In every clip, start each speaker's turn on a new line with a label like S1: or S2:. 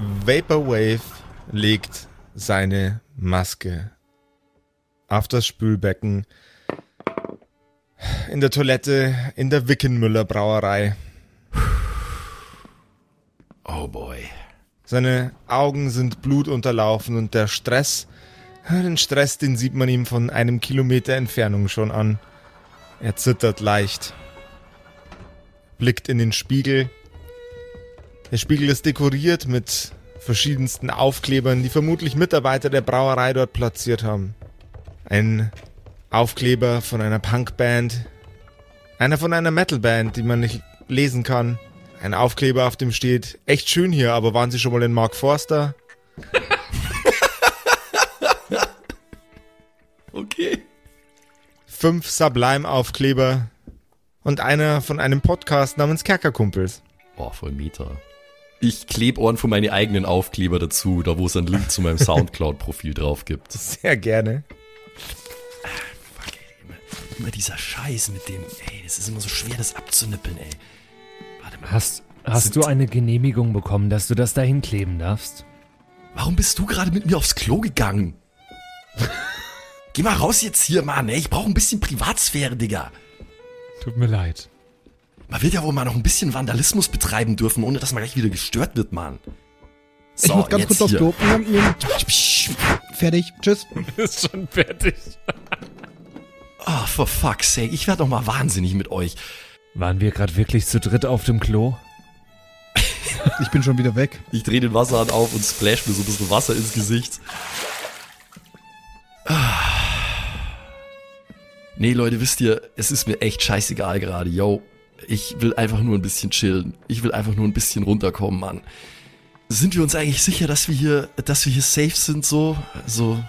S1: Vaporwave legt seine Maske auf das Spülbecken, in der Toilette, in der Wickenmüller Brauerei.
S2: Oh boy.
S1: Seine Augen sind blutunterlaufen und der Stress, den Stress, den sieht man ihm von einem Kilometer Entfernung schon an. Er zittert leicht, blickt in den Spiegel. Der Spiegel ist dekoriert mit verschiedensten Aufklebern, die vermutlich Mitarbeiter der Brauerei dort platziert haben. Ein Aufkleber von einer Punkband, einer von einer Metalband, die man nicht lesen kann. Ein Aufkleber, auf dem steht, echt schön hier, aber waren Sie schon mal in Mark Forster?
S2: Okay.
S1: Fünf Sublime-Aufkleber und einer von einem Podcast namens Kerkerkumpels.
S2: Oh, voll Meter. Ich klebe Ohren von meine eigenen Aufkleber dazu, da wo es einen Link zu meinem Soundcloud-Profil drauf gibt.
S1: Sehr gerne.
S2: Fuck, ey, immer, immer dieser Scheiß mit dem, ey, das ist immer so schwer, das abzunippeln, ey. Warte mal.
S3: Hast, hast du eine Genehmigung bekommen, dass du das dahin kleben darfst?
S2: Warum bist du gerade mit mir aufs Klo gegangen? Geh mal raus jetzt hier, Mann, ey. Ich brauche ein bisschen Privatsphäre, Digga.
S3: Tut mir leid.
S2: Man wird ja wohl mal noch ein bisschen Vandalismus betreiben dürfen, ohne dass man gleich wieder gestört wird, Mann.
S4: ich muss ganz kurz aufs Klo. Fertig. Tschüss.
S3: Ist schon fertig.
S2: Oh, for fuck's sake. Ich werde doch mal wahnsinnig mit euch.
S3: Waren wir gerade wirklich zu dritt auf dem Klo?
S4: Ich bin schon wieder weg.
S2: Ich drehe den Wasserhahn auf und splash mir so ein bisschen Wasser ins Gesicht. Ah. Nee, Leute, wisst ihr, es ist mir echt scheißegal gerade. Yo, ich will einfach nur ein bisschen chillen. Ich will einfach nur ein bisschen runterkommen, Mann. Sind wir uns eigentlich sicher, dass wir hier, dass wir hier safe sind, so? So.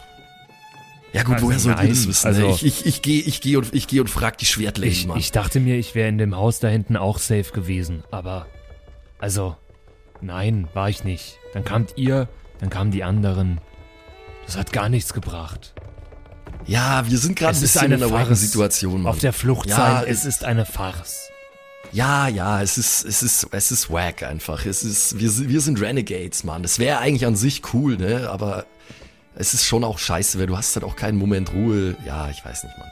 S2: Ja gut,
S3: Also
S2: woher sollt ihr das wissen?
S3: also-
S2: ey? ich ich, ich gehe ich geh und, ich geh und frag die Schwertlady,
S3: Ich,
S2: Mann.
S3: ich dachte mir, ich wäre in dem Haus da hinten auch safe gewesen, aber also nein, war ich nicht. Dann kamt ihr, dann kamen die anderen. Das hat gar nichts gebracht.
S2: ja, wir sind gerade ein bisschen
S3: eine
S2: in einer
S3: Farce.
S2: Situation, Mann.
S3: Auf der Flucht
S2: Ja,
S3: sein,
S2: es
S3: ist eine Farce.
S2: Ja, ja, es ist, es ist, es ist wack einfach. Es ist, wir, sind- wir sind Renegades, Mann. Das wäre eigentlich an sich cool, ne? Aber es ist schon auch scheiße, weil du hast halt auch keinen Moment Ruhe. Ja, ich weiß nicht, Mann.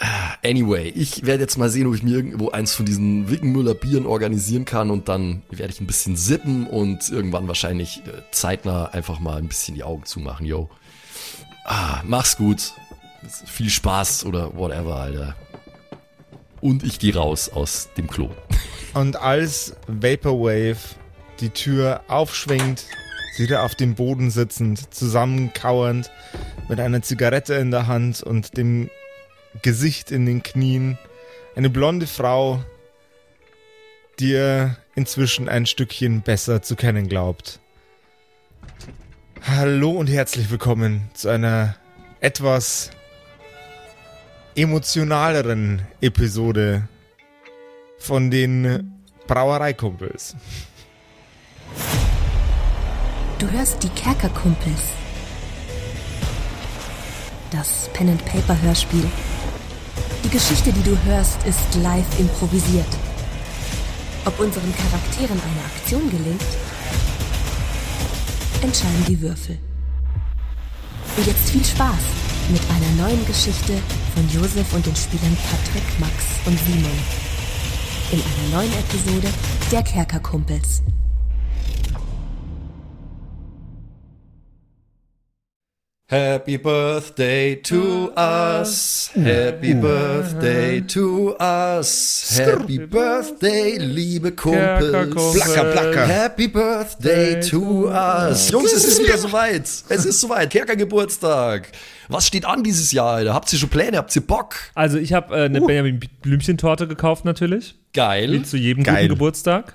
S2: Ah, Anyway, ich werde jetzt mal sehen, ob ich mir irgendwo eins von diesen Wickenmüller Bieren organisieren kann und dann werde ich ein bisschen sippen und irgendwann wahrscheinlich äh, zeitnah einfach mal ein bisschen die Augen zumachen, yo. Ah, mach's gut. Viel Spaß oder whatever, Alter. Und ich gehe raus aus dem Klo.
S1: Und als Vaporwave die Tür aufschwingt, sieht er auf dem Boden sitzend, zusammenkauernd, mit einer Zigarette in der Hand und dem Gesicht in den Knien, eine blonde Frau, die er inzwischen ein Stückchen besser zu kennen glaubt. Hallo und herzlich willkommen zu einer etwas emotionaleren Episode von den Brauereikumpels.
S5: Du hörst die Kerkerkumpels. Das Pen and Paper Hörspiel. Die Geschichte, die du hörst, ist live improvisiert. Ob unseren Charakteren eine Aktion gelingt, entscheiden die Würfel. Und jetzt viel Spaß mit einer neuen Geschichte von Josef und den Spielern Patrick, Max und Simon. In einer neuen Episode der Kerkerkumpels.
S2: Happy Birthday to us. Happy Birthday to us. Happy Birthday, liebe Kumpels.
S1: Placker, placker.
S2: Happy Birthday to us. Jungs, es ist wieder soweit. Es ist soweit. Kerker Geburtstag. Was steht an dieses Jahr, Alter? Habt ihr schon Pläne? Habt ihr Bock?
S3: Also ich habe äh, eine Benjamin Blümchen-Torte gekauft natürlich.
S2: Geil.
S3: Wie zu jedem
S1: Geil.
S3: guten Geburtstag.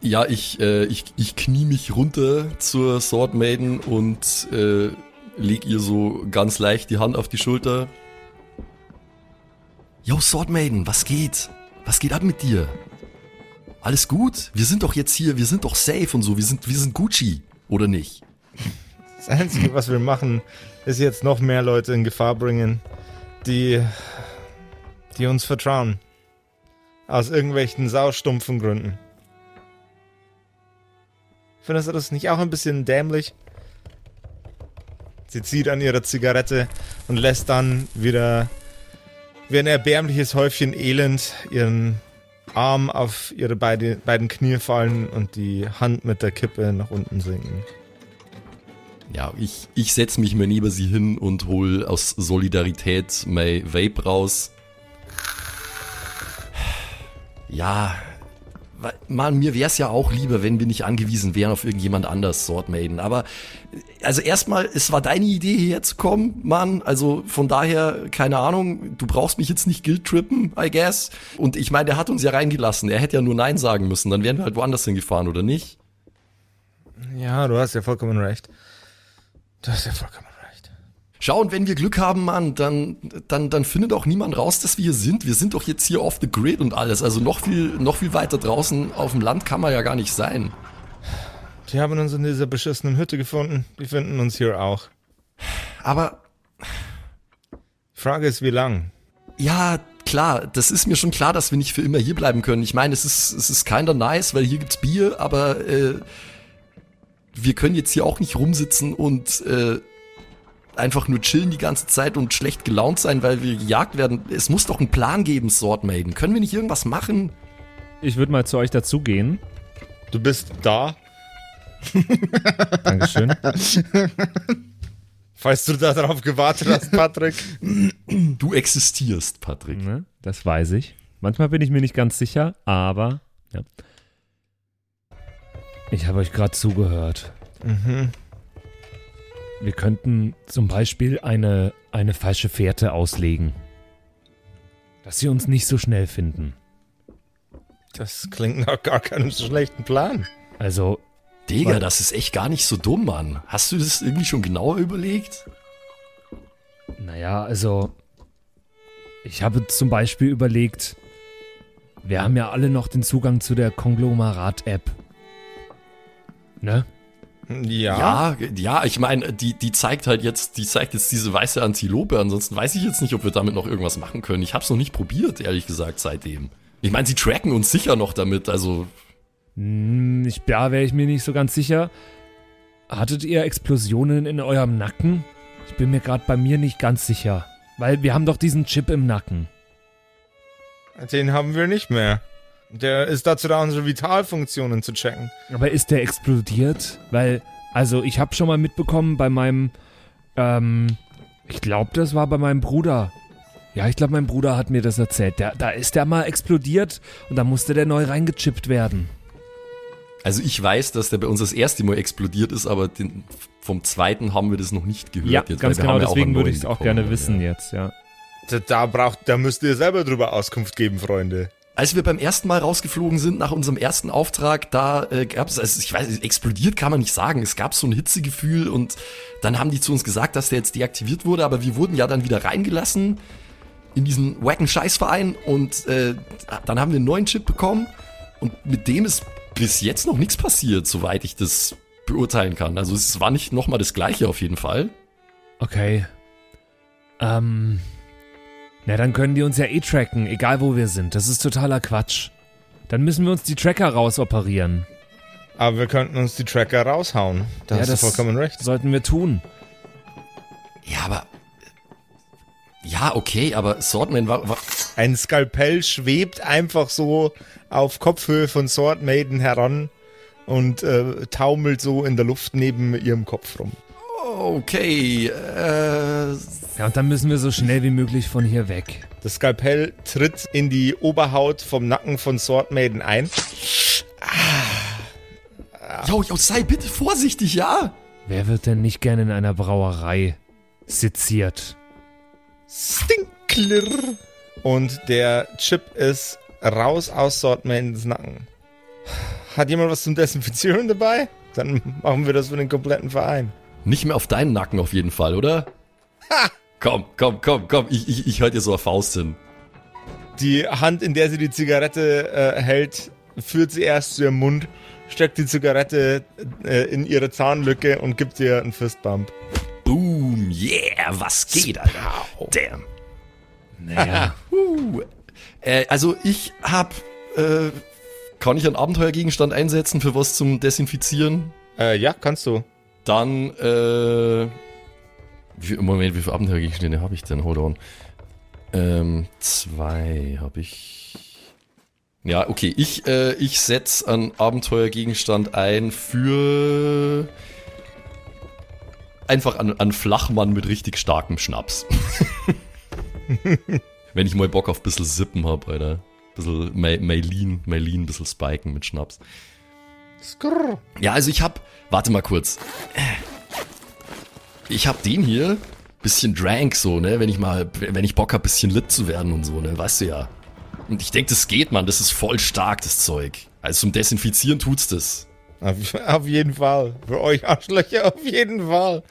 S2: Ja, ich, äh, ich, ich knie mich runter zur Sword Maiden und äh, leg ihr so ganz leicht die Hand auf die Schulter. Yo, Sword Maiden, was geht? Was geht ab mit dir? Alles gut? Wir sind doch jetzt hier, wir sind doch safe und so, wir sind, wir sind Gucci, oder nicht?
S1: Das Einzige, was wir machen, ist jetzt noch mehr Leute in Gefahr bringen, die, die uns vertrauen. Aus irgendwelchen saustumpfen Gründen. Findest du das nicht auch ein bisschen dämlich? Sie zieht an ihrer Zigarette und lässt dann wieder wie ein erbärmliches Häufchen Elend ihren Arm auf ihre beide, beiden Knie fallen und die Hand mit der Kippe nach unten sinken.
S2: Ja, ich, ich setz mich mir neben sie hin und hol aus Solidarität mein Vape raus. Ja, Mann, mir wär's ja auch lieber, wenn wir nicht angewiesen wären auf irgendjemand anders, Sword Maiden. Aber, also erstmal, es war deine Idee, hierher zu kommen, Mann. Also von daher, keine Ahnung, du brauchst mich jetzt nicht guilt-trippen, I guess. Und ich meine, der hat uns ja reingelassen. Er hätte ja nur Nein sagen müssen. Dann wären wir halt woanders hingefahren, oder nicht?
S1: Ja, du hast ja vollkommen recht. Du hast ja vollkommen recht.
S2: Schau, und wenn wir Glück haben, Mann, dann, dann, dann findet auch niemand raus, dass wir hier sind. Wir sind doch jetzt hier off the grid und alles. Also noch viel, noch viel weiter draußen auf dem Land kann man ja gar nicht sein.
S1: Die haben uns in dieser beschissenen Hütte gefunden. Die finden uns hier auch.
S2: Aber
S1: Die Frage ist, wie lang?
S2: ja, klar, das ist mir schon klar, dass wir nicht für immer hier bleiben können. Ich meine, es ist, es ist kinda nice, weil hier gibt's Bier, aber äh, wir können jetzt hier auch nicht rumsitzen und äh, einfach nur chillen die ganze Zeit und schlecht gelaunt sein, weil wir gejagt werden. Es muss doch einen Plan geben, Sword Maiden. Können wir nicht irgendwas machen?
S3: Ich würde mal zu euch dazugehen.
S1: Du bist da,
S3: Dankeschön.
S1: falls du darauf gewartet hast, Patrick.
S2: Du existierst, Patrick.
S3: ne? Das weiß ich. Manchmal bin ich mir nicht ganz sicher, aber ja. Ich habe euch gerade zugehört.
S1: mhm.
S3: Wir könnten zum Beispiel eine, eine falsche Fährte auslegen. Dass sie uns nicht so schnell finden.
S1: Das klingt nach gar keinem so schlechten Plan.
S3: Also,
S2: Digga, das ist echt gar nicht so dumm, Mann. Hast du das irgendwie schon genauer überlegt?
S3: naja, also. Ich habe zum Beispiel überlegt, wir haben ja alle noch den Zugang zu der Konglomerat-App. Ne?
S1: Ja.
S2: Ja, ja, ich meine, die, die zeigt halt jetzt, die zeigt jetzt diese weiße Antilope. Ansonsten weiß ich jetzt nicht, ob wir damit noch irgendwas machen können. Ich hab's noch nicht probiert, ehrlich gesagt, seitdem. Ich meine, sie tracken uns sicher noch damit, also.
S3: Hm, ich, da wäre ich mir nicht so ganz sicher. Hattet ihr Explosionen in eurem Nacken? Ich bin mir gerade bei mir nicht ganz sicher. Weil wir haben doch diesen Chip im Nacken.
S1: Den haben wir nicht mehr. Der ist dazu da, unsere Vitalfunktionen zu checken.
S3: Aber ist der explodiert? Weil, also ich habe schon mal mitbekommen bei meinem, ähm, ich glaube, das war bei meinem Bruder. Ja, ich glaube, mein Bruder hat mir das erzählt. Der, da ist der mal explodiert und da musste der neu reingechippt werden.
S2: Also ich weiß, dass der bei uns das erste Mal explodiert ist, aber den, vom zweiten haben wir das noch nicht gehört.
S3: Ja,
S2: jetzt,
S3: ganz genau,
S2: haben ja auch
S3: deswegen würde ich es auch gerne wissen
S2: ja.
S3: jetzt, ja.
S1: Da, da braucht, da müsst ihr selber drüber Auskunft geben, Freunde.
S2: Als wir beim ersten Mal rausgeflogen sind nach unserem ersten Auftrag, da äh, gab es, also ich weiß, explodiert kann man nicht sagen. Es gab so ein Hitzegefühl und dann haben die zu uns gesagt, dass der jetzt deaktiviert wurde, aber wir wurden ja dann wieder reingelassen in diesen wacken Scheißverein und äh, dann haben wir einen neuen Chip bekommen und mit dem ist bis jetzt noch nichts passiert, soweit ich das beurteilen kann. Also es war nicht nochmal das gleiche auf jeden Fall.
S3: Okay. Ähm. Na, dann können die uns ja eh tracken, egal wo wir sind. Das ist totaler Quatsch. Dann müssen wir uns die Tracker rausoperieren.
S1: Aber wir könnten uns die Tracker raushauen. Da
S3: Ja,
S1: hast du
S3: das-
S1: vollkommen recht.
S3: Sollten wir tun.
S2: Ja, aber ja, okay, aber Swordman war, war
S1: Ein Skalpell schwebt einfach so auf Kopfhöhe von Sword Maiden heran und äh, taumelt so in der Luft neben ihrem Kopf rum.
S2: okay. Äh,
S3: Ja, und dann müssen wir so schnell wie möglich von hier weg.
S1: Das Skalpell tritt in die Oberhaut vom Nacken von Sword Maiden ein.
S2: Jo, jo, sei bitte vorsichtig, ja?
S3: Wer wird denn nicht gerne in einer Brauerei seziert?
S1: Stinkklirr. Und der Chip ist raus aus Sword Maidens Nacken. Hat jemand was zum Desinfizieren dabei? Dann machen wir das für den kompletten Verein.
S2: Nicht mehr auf deinen Nacken auf jeden Fall, oder? Ha! Komm, komm, komm, komm, ich, ich, ich höre dir so auf Faust hin.
S1: Die Hand, in der sie die Zigarette äh, hält, führt sie erst zu ihrem Mund, steckt die Zigarette äh, in ihre Zahnlücke und gibt ihr einen Fistbump.
S2: Boom, yeah, was geht, Alter? Damn.
S3: Naja,
S2: Uh, äh, also ich hab, äh, kann ich einen Abenteuergegenstand einsetzen für was zum Desinfizieren?
S1: Äh, ja, kannst du.
S2: Dann, äh, wie, Moment, wie viele Abenteuergegenstände habe ich denn? Hold on. Ähm, zwei habe ich. Ja, okay. Ich, äh, ich setz einen Abenteuergegenstand ein für einfach an, an Flachmann mit richtig starkem Schnaps. Wenn ich mal Bock auf ein bisschen Sippen hab, Alter. Bisschen May- Maylin, Maylin, ein bisschen Spiken mit Schnaps.
S1: Skrrr.
S2: Ja, also ich hab, warte mal kurz. Ich hab den hier, bisschen Drank so, ne, wenn ich mal, wenn ich Bock hab, bisschen lit zu werden und so, ne, weißt du ja. Und ich denk, das geht, man, das ist voll stark, das Zeug. Also zum Desinfizieren tut's das.
S1: Auf, auf jeden Fall. Für euch Arschlöcher auf jeden Fall.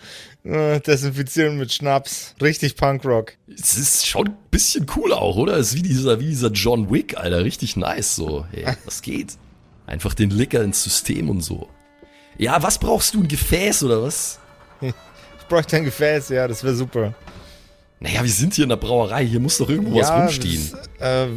S1: Äh, Desinfizieren mit Schnaps. Richtig Punkrock.
S2: Es ist schon ein bisschen cool auch, oder? Es ist wie dieser, wie dieser John Wick, Alter, richtig nice so. Hey, was geht? Einfach den Licker ins System und so. Ja, was brauchst du, ein Gefäß oder was?
S1: Ich bräuchte ein Gefäß, ja, das wäre super.
S2: Naja, wir sind hier in der Brauerei, hier muss doch irgendwo was rumstehen.
S1: Das, äh,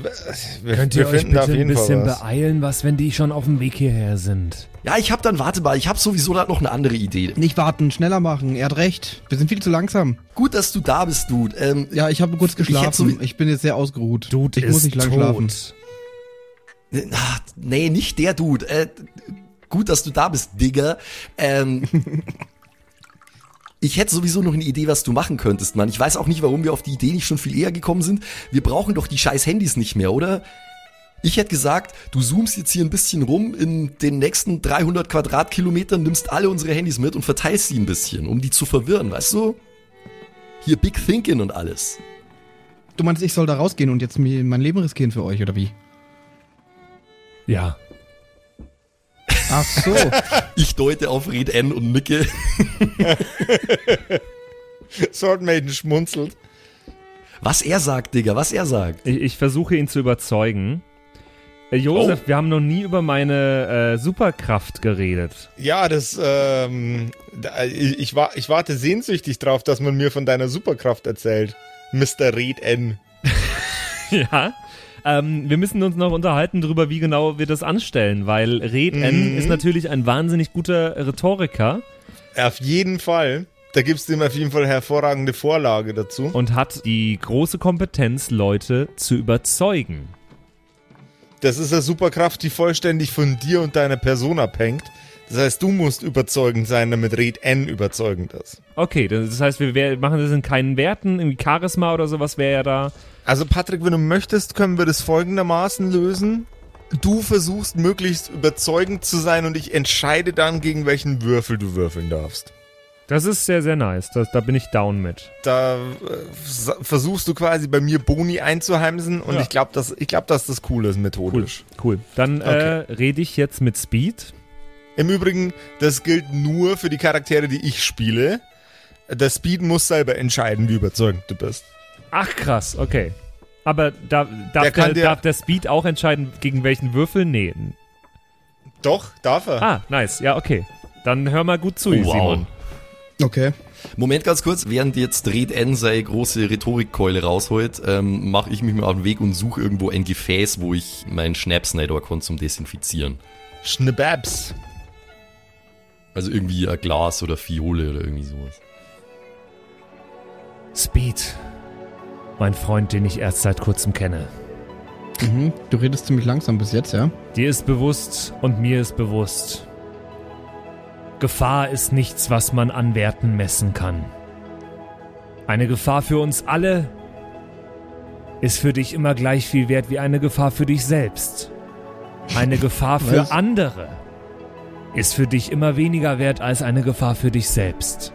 S1: wir,
S3: könnt
S1: wir
S3: ihr euch bitte ein bisschen
S1: was.
S3: beeilen, was, wenn die schon auf dem Weg hierher sind?
S2: Ja, ich hab dann, warte mal, ich hab sowieso da noch eine andere Idee.
S4: Nicht warten, schneller machen. Er hat recht. Wir sind viel zu langsam.
S2: Gut, dass du da bist, Dude. Ähm,
S4: Ja, ich habe kurz
S2: Ich
S4: geschlafen.
S2: so-
S4: Ich, bin jetzt sehr ausgeruht.
S3: Dude
S4: ich
S3: ist
S4: muss nicht lang
S3: tot.
S4: schlafen.
S2: ah, nee, nicht der Dude. Äh, gut, dass du da bist, Digga. Ähm, ich hätte sowieso noch eine Idee, was du machen könntest, Mann. Ich weiß auch nicht, warum wir auf die Idee nicht schon viel eher gekommen sind. Wir brauchen doch die scheiß Handys nicht mehr, oder? Ich hätte gesagt, du zoomst jetzt hier ein bisschen rum in den nächsten 300 Quadratkilometern, nimmst alle unsere Handys mit und verteilst sie ein bisschen, um die zu verwirren, weißt du? Hier Big Thinking und alles.
S4: Du meinst, ich soll da rausgehen und jetzt mir mein Leben riskieren für euch, oder wie?
S3: Ja.
S4: Ach so.
S2: Ich deute auf Red N und nicke.
S1: Sword Maiden schmunzelt.
S2: Was er sagt, Digga, was er sagt.
S3: Ich, ich versuche ihn zu überzeugen. Äh, Josef,
S2: Oh.
S3: wir haben noch nie über meine äh, Superkraft geredet.
S1: Ja, das, ähm, da- ich, ich, wa- ich warte sehnsüchtig drauf, dass man mir von deiner Superkraft erzählt. Mr. Red N.
S3: ja. Ähm, wir müssen uns noch unterhalten darüber, wie genau wir das anstellen, weil Red N
S1: Mhm.
S3: ist natürlich ein wahnsinnig guter Rhetoriker
S1: Auf jeden Fall. Da gibst du ihm auf jeden Fall hervorragende Vorlage dazu.
S3: und hat die große Kompetenz, Leute zu überzeugen.
S1: Das ist eine Superkraft, die vollständig von dir und deiner Person abhängt. Das heißt, du musst überzeugend sein, damit Red N überzeugend ist.
S3: Okay, das heißt, wir machen das in keinen Werten, irgendwie Charisma oder sowas wäre ja da.
S1: Also Patrick, wenn du möchtest, können wir das folgendermaßen lösen. du versuchst möglichst überzeugend zu sein und ich entscheide dann, gegen welchen Würfel du würfeln darfst.
S3: Das ist sehr, sehr nice. Das, da bin ich down mit.
S1: Da äh, versuchst du quasi bei mir Boni einzuheimsen und
S3: Ja.
S1: ich glaube, dass, ich glaub, dass das cool ist methodisch.
S3: Cool. Dann äh, rede ich jetzt mit Speed.
S1: Im Übrigen, das gilt nur für die Charaktere, die ich spiele. Der Speed muss selber entscheiden, wie überzeugend du bist.
S3: Ach krass, okay. Aber da, darf,
S1: Der
S3: der,
S1: dir-
S3: darf der Speed auch entscheiden, gegen welchen Würfel? Nee.
S1: Doch, darf er.
S3: Ah, nice. Ja, okay. Dann hör mal gut zu,
S2: Oh, wow.
S3: Simon.
S4: Okay.
S2: Moment ganz kurz, während jetzt Red N seine große Rhetorikkeule rausholt, ähm, mache ich mich mal auf den Weg und suche irgendwo ein Gefäß, wo ich meinen Schnaps nicht kann zum Desinfizieren.
S1: Schnibbabs.
S2: Also irgendwie ein Glas oder Fiole oder irgendwie sowas.
S3: Speed. Mein Freund, den ich erst seit kurzem kenne.
S4: Mhm. Du redest ziemlich langsam bis jetzt, ja?
S3: Dir ist bewusst und mir ist bewusst. Gefahr ist nichts, was man an Werten messen kann. Eine Gefahr für uns alle ist für dich immer gleich viel wert wie eine Gefahr für dich selbst. Eine Gefahr für andere ist für dich immer weniger wert als eine Gefahr für dich selbst.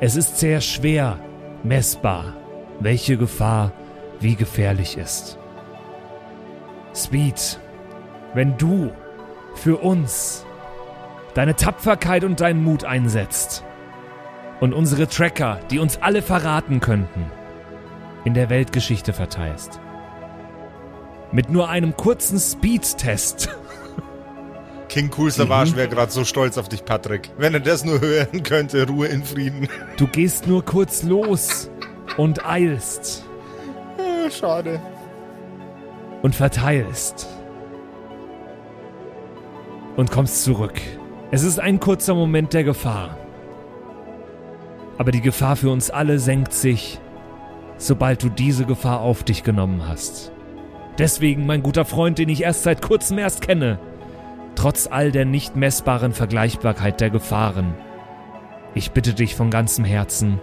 S3: Es ist sehr schwer messbar, welche Gefahr wie gefährlich ist. Speed, wenn du für uns deine Tapferkeit und deinen Mut einsetzt und unsere Tracker, die uns alle verraten könnten, in der Weltgeschichte verteilst. Mit nur einem kurzen Speed-Test.
S1: King Cool Savage wäre gerade so stolz auf dich, Patrick. Wenn er das nur hören könnte, Ruhe in Frieden.
S3: Du gehst nur kurz los und eilst
S1: Ah, Schade.
S3: und verteilst. Und kommst zurück. Es ist ein kurzer Moment der Gefahr. Aber die Gefahr für uns alle senkt sich, sobald du diese Gefahr auf dich genommen hast. Deswegen, mein guter Freund, den ich erst seit kurzem erst kenne, trotz all der nicht messbaren Vergleichbarkeit der Gefahren, ich bitte dich von ganzem Herzen,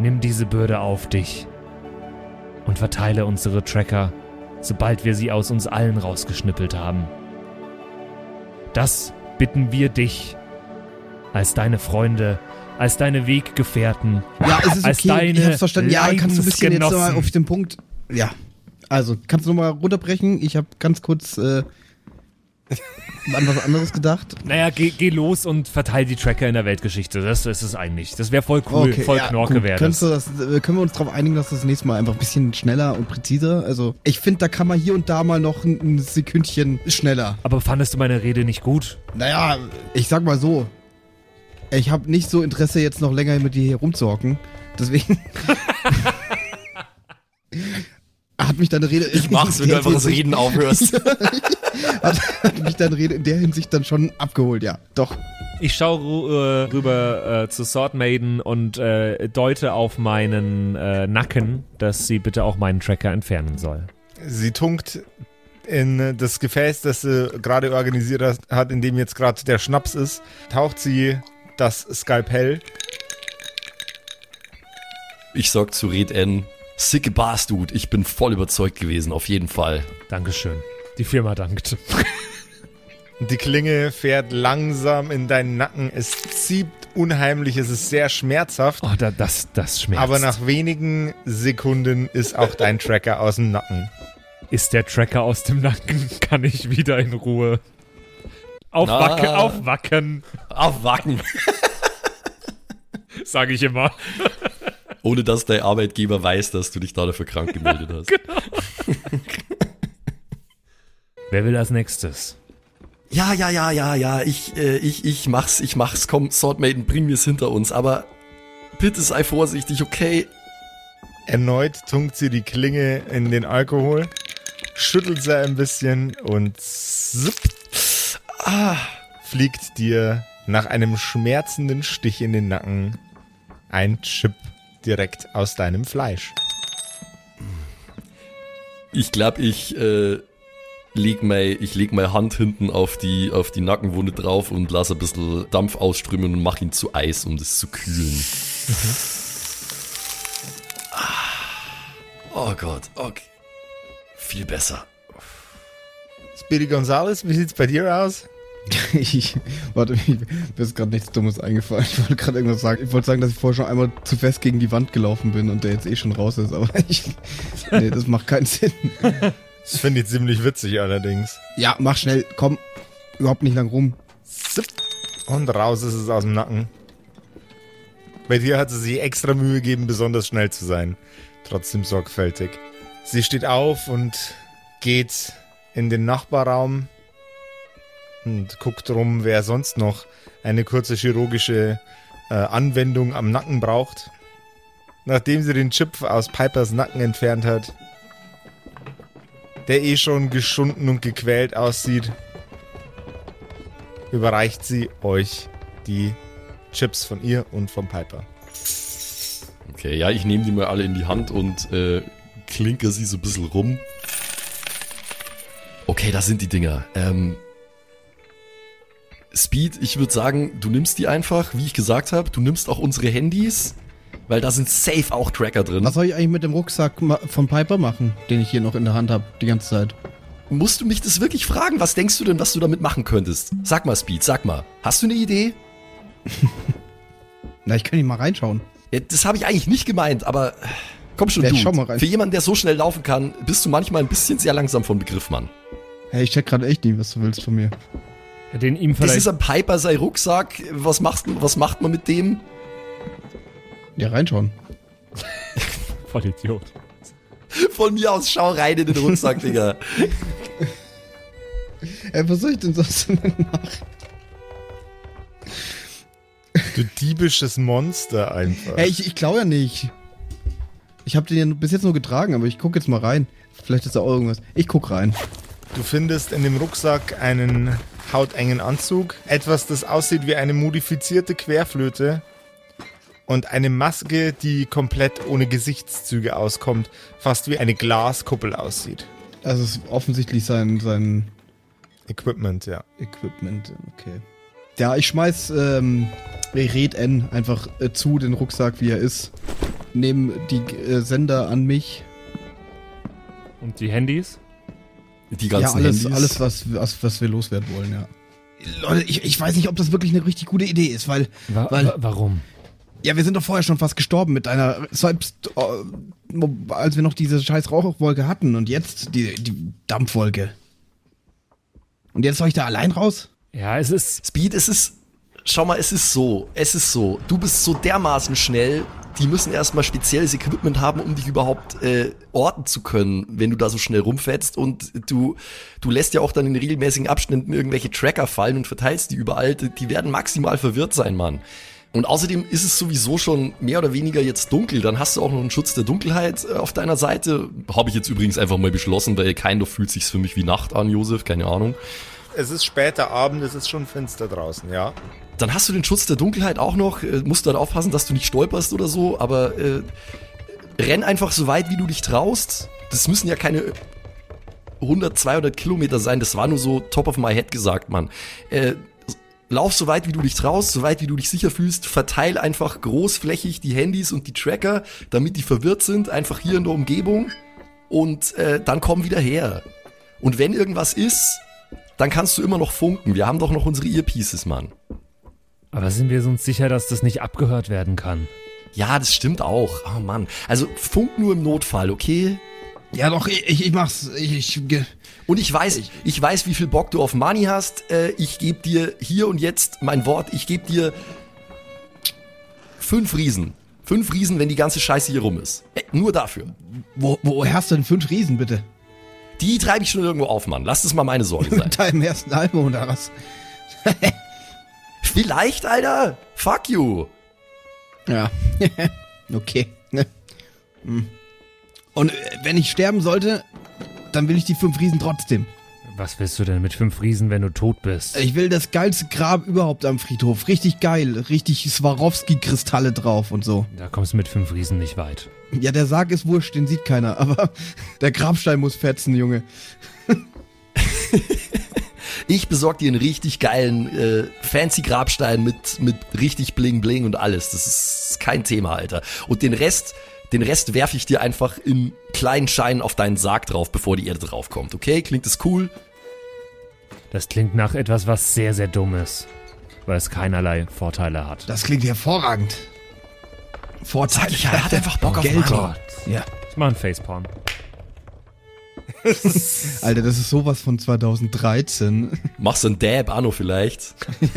S3: nimm diese Bürde auf dich und verteile unsere Tracker, sobald wir sie aus uns allen rausgeschnippelt haben. Das bitten wir dich, als deine Freunde, als deine Weggefährten,
S4: Ja, es ist
S3: Als
S4: okay.
S3: deine
S4: ich hab's verstanden. Ja, kannst du ein bisschen jetzt mal auf den Punkt. Ja. Also, kannst du nochmal runterbrechen? Ich habe ganz kurz äh, an was anderes gedacht.
S3: Naja, geh, geh los und verteil die Tracker in der Weltgeschichte. Das, das ist es eigentlich. Das wäre voll cool, voll
S4: ja,
S3: Knorke wäre das.
S4: äh, Können wir uns darauf einigen, dass das nächste Mal einfach ein bisschen schneller und präziser? Also, ich finde, da kann man hier und da mal noch ein, ein Sekündchen schneller.
S3: Aber fandest du meine Rede nicht gut?
S4: Naja, ich sag mal so. Ich habe nicht so Interesse, jetzt noch länger mit dir hier rumzuhocken. Deswegen. hat mich deine Rede.
S2: Ich mach's, wenn du einfach das Reden aufhörst.
S4: Hat, hat mich deine Rede in der Hinsicht dann schon abgeholt, ja. Doch.
S3: Ich schaue äh, rüber äh, zu Sword Maiden und äh, deute auf meinen äh, Nacken, dass sie bitte auch meinen Tracker entfernen soll.
S1: Sie tunkt in das Gefäß, das sie gerade organisiert hat- in dem jetzt gerade der Schnaps ist, taucht sie das Skalpell.
S2: Ich sag zu Red N, sicke Bastard, ich bin voll überzeugt gewesen, auf jeden Fall.
S3: Dankeschön. Die Firma dankt.
S1: Die Klinge fährt langsam in deinen Nacken. Es zieht unheimlich, es ist sehr schmerzhaft.
S3: Oh, da, das, das schmerzt.
S1: Aber nach wenigen Sekunden ist auch dein Tracker aus dem Nacken.
S3: Ist der Tracker aus dem Nacken, kann ich wieder in Ruhe aufwacken, aufwacken,
S2: Aufwacken.
S3: sage ich immer.
S2: Ohne dass dein Arbeitgeber weiß, dass du dich da dafür krank gemeldet hast.
S3: Wer will als nächstes?
S2: Ja, ja, ja, ja, ja, ich, äh, ich, ich mach's, ich mach's, komm, Swordmaiden, bring mir's hinter uns, aber bitte sei vorsichtig, okay?
S1: Erneut tunkt sie die Klinge in den Alkohol, schüttelt sie ein bisschen und zipp,
S2: Ah,
S1: fliegt dir nach einem schmerzenden Stich in den Nacken ein Chip direkt aus deinem Fleisch.
S2: ich glaub, ich, äh, leg mei, ich leg meine Hand hinten auf die, auf die Nackenwunde drauf und lass ein bisschen Dampf ausströmen und mach ihn zu Eis, um das zu kühlen. Ah. Oh Gott, okay. Viel besser.
S1: Speedy Gonzales, wie sieht's bei dir aus?
S4: Ich, warte, mir ist gerade nichts Dummes eingefallen. Ich wollte gerade irgendwas sagen. Ich wollte sagen, dass ich vorher schon einmal zu fest gegen die Wand gelaufen bin und der jetzt eh schon raus ist, aber ich. Nee, das macht keinen Sinn.
S1: Das finde ich ziemlich witzig allerdings.
S4: Ja, mach schnell, komm. Überhaupt nicht lang rum.
S1: Und raus ist es aus dem Nacken. Bei dir hat sie sich extra Mühe gegeben, besonders schnell zu sein. Trotzdem sorgfältig. Sie steht auf und geht in den Nachbarraum und guckt rum, wer sonst noch eine kurze chirurgische äh, Anwendung am Nacken braucht. Nachdem sie den Chip aus Pipers Nacken entfernt hat, der eh schon geschunden und gequält aussieht, überreicht sie euch die Chips von ihr und vom Piper.
S2: Okay, ja, ich nehme die mal alle in die Hand und äh, klinke sie so ein bisschen rum. Okay, da sind die Dinger. Ähm, Speed, ich würde sagen, du nimmst die einfach, wie ich gesagt habe. Du nimmst auch unsere Handys, weil da sind safe auch Tracker drin.
S4: Was soll ich eigentlich mit dem Rucksack von Piper machen, den ich hier noch in der Hand habe, die ganze Zeit?
S2: Musst du mich das wirklich fragen? Was denkst du denn, was du damit machen könntest? Sag mal, Speed, sag mal. Hast du eine Idee?
S4: Na, ich kann nicht mal reinschauen.
S2: Ja, das habe ich eigentlich nicht gemeint, aber komm schon,
S4: Ja,
S2: du.
S4: schau mal rein.
S2: Für jemanden, der so schnell laufen kann, bist du manchmal ein bisschen sehr langsam von Begriff, Mann.
S4: Hey, ich check gerade echt nicht, was du willst von mir.
S3: Den ihm
S2: Das
S3: vielleicht.
S2: ist ein Piper sei Rucksack. Was, machst, was macht man mit dem?
S4: Ja, reinschauen.
S3: Voll Idiot.
S2: Von mir aus schau rein in den Rucksack, Digga.
S4: Ey, was soll ich denn sonst machen?
S1: Du diebisches Monster einfach.
S4: Hey, ich, ich glaube ja nicht. Ich habe den ja bis jetzt nur getragen, aber ich guck jetzt mal rein. Vielleicht ist da auch irgendwas. Ich guck rein.
S1: Du findest in dem Rucksack einen hautengen Anzug, etwas, das aussieht wie eine modifizierte Querflöte und eine Maske, die komplett ohne Gesichtszüge auskommt, fast wie eine Glaskuppel aussieht.
S4: Also es ist offensichtlich sein, sein
S1: Equipment, ja.
S4: Equipment. Okay. Ja, ich schmeiß ähm, Red N einfach äh, zu, den Rucksack, wie er ist. Nehm die äh, Sender an mich.
S3: Und die Handys?
S2: Die
S4: Ja,
S2: ganzen
S4: alles,
S2: Handys.
S4: alles was, was, was wir loswerden wollen, ja. Leute, ich, ich weiß nicht, ob das wirklich eine richtig gute Idee ist, weil,
S3: Wa
S4: weil
S3: wa warum?
S4: ja, wir sind doch vorher schon fast gestorben mit einer, selbst äh, als wir noch diese scheiß Rauchwolke hatten und jetzt die, die Dampfwolke. Und jetzt soll ich da allein raus?
S3: Ja, es ist.
S2: Speed, es ist. Schau mal, es ist so. Es ist so. Du bist so dermaßen schnell. Die müssen erstmal spezielles Equipment haben, um dich überhaupt äh, orten zu können, wenn du da so schnell rumfetzt. Und du, du lässt ja auch dann in regelmäßigen Abständen irgendwelche Tracker fallen und verteilst die überall. Die werden maximal verwirrt sein, Mann. Und außerdem ist es sowieso schon mehr oder weniger jetzt dunkel. Dann hast du auch noch einen Schutz der Dunkelheit äh, auf deiner Seite. Habe ich jetzt übrigens einfach mal beschlossen, weil keiner fühlt sich für mich wie Nacht an, Josef. Keine Ahnung.
S1: Es ist später Abend, es ist schon finster draußen, ja.
S2: Dann hast du den Schutz der Dunkelheit auch noch. Äh, musst du halt aufpassen, dass du nicht stolperst oder so. Aber äh, renn einfach so weit, wie du dich traust. Das müssen ja keine 100, 200 Kilometer sein. Das war nur so top of my head gesagt, Mann. Äh, lauf so weit, wie du dich traust, so weit, wie du dich sicher fühlst. Verteil einfach großflächig die Handys und die Tracker, damit die verwirrt sind. Einfach hier in der Umgebung. Und äh, dann komm wieder her. Und wenn irgendwas ist, dann kannst du immer noch funken. Wir haben doch noch unsere Earpieces, Mann.
S3: Aber sind wir uns sicher, dass das nicht abgehört werden kann?
S2: Ja, das stimmt auch. Oh Mann. Also funk nur im Notfall, okay?
S4: Ja, doch, ich, ich, ich mach's. Ich, ich, ge-
S2: Und ich weiß, ich weiß, wie viel Bock du auf Money hast. Äh, ich gebe dir hier und jetzt mein Wort. Ich gebe dir fünf Riesen. Fünf Riesen, wenn die ganze Scheiße hier rum ist. Äh, nur dafür.
S4: wo, wo hast du denn fünf Riesen, bitte?
S2: Die treibe ich schon irgendwo auf, Mann. Lass das mal meine Sorge sein.
S4: Mit deinem ersten Album oder was?
S2: Vielleicht, Alter. Fuck you.
S4: Ja. okay. Ne? Hm. Und äh, wenn ich sterben sollte, dann will ich die fünf Riesen trotzdem.
S3: Was willst du denn mit fünf Riesen, wenn du tot bist?
S4: Ich will das geilste Grab überhaupt am Friedhof. Richtig geil. Richtig Swarovski-Kristalle drauf und so.
S3: Da kommst du mit fünf Riesen nicht weit.
S4: Ja, der Sarg ist wurscht, den sieht keiner. Aber der Grabstein muss fetzen, Junge.
S2: Ich besorg dir einen richtig geilen, äh, fancy Grabstein mit, mit richtig Bling Bling und alles. Das ist kein Thema, Alter. Und den Rest, den Rest werfe ich dir einfach in kleinen Scheinen auf deinen Sarg drauf, bevor die Erde draufkommt. Okay? Klingt das cool?
S3: Das klingt nach etwas, was sehr, sehr dumm ist. Weil es keinerlei Vorteile hat.
S4: Das klingt hervorragend. Vorteile.
S2: Ja, er hat einfach Bock auf
S4: Geld. Ja.
S3: Ich mach einen Facepalm.
S4: Alter, das ist sowas von 2013.
S2: Machst du einen Dab, Anno vielleicht?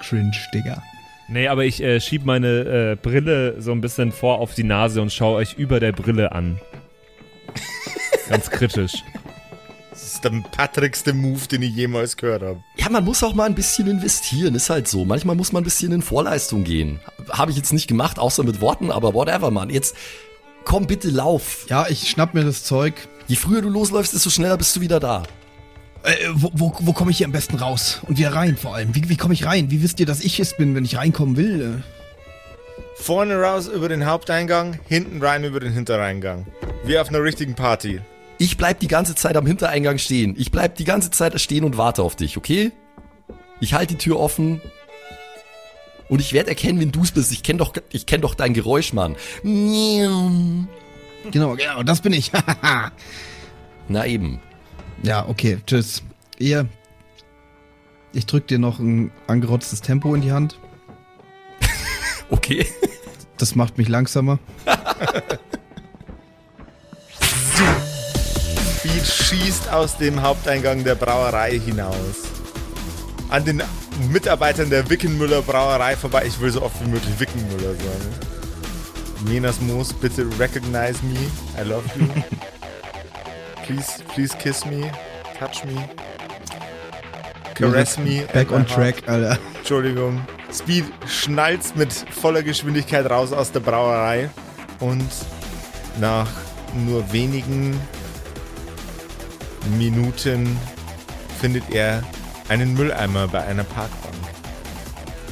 S4: Cringe, Digga.
S3: Nee, aber ich äh, schieb meine äh, Brille so ein bisschen vor auf die Nase und schaue euch über der Brille an. Ganz kritisch.
S1: Das ist der patrickste Move, den ich jemals gehört habe.
S2: Ja, man muss auch mal ein bisschen investieren, ist halt so. Manchmal muss man ein bisschen in Vorleistung gehen. Habe ich jetzt nicht gemacht, außer mit Worten, aber whatever, Mann. Jetzt komm bitte, lauf.
S4: Ja, ich schnapp mir das Zeug.
S2: Je früher du losläufst, desto schneller bist du wieder da.
S4: Äh, wo wo, wo komme ich hier am besten raus? Und wieder rein vor allem. Wie, wie komme ich rein? Wie wisst ihr, dass ich es bin, wenn ich reinkommen will?
S1: Vorne raus über den Haupteingang, hinten rein über den Hintereingang. Wie auf einer richtigen Party.
S2: Ich bleib die ganze Zeit am Hintereingang stehen. Ich bleib die ganze Zeit stehen und warte auf dich, okay? Ich halte die Tür offen. Und ich werde erkennen, wenn du's bist. Ich kenn doch, ich kenn doch dein Geräusch, Mann.
S4: Genau, genau, das bin ich.
S2: Na eben.
S4: ja, okay, tschüss. Ihr. Ich drück dir noch ein angerotztes Tempo in die Hand.
S2: Okay.
S4: Das macht mich langsamer.
S1: Speed schießt aus dem Haupteingang der Brauerei hinaus. An den Mitarbeitern der Wickenmüller Brauerei vorbei. Ich will so oft wie möglich Wickenmüller sagen. Menas Moos, bitte recognize me. I love you. please, please kiss me. Touch me. Caress me.
S4: Back on track, Alter.
S1: Entschuldigung. Speed schnalzt mit voller Geschwindigkeit raus aus der Brauerei und nach nur wenigen Minuten findet er einen Mülleimer bei einer Parkbank.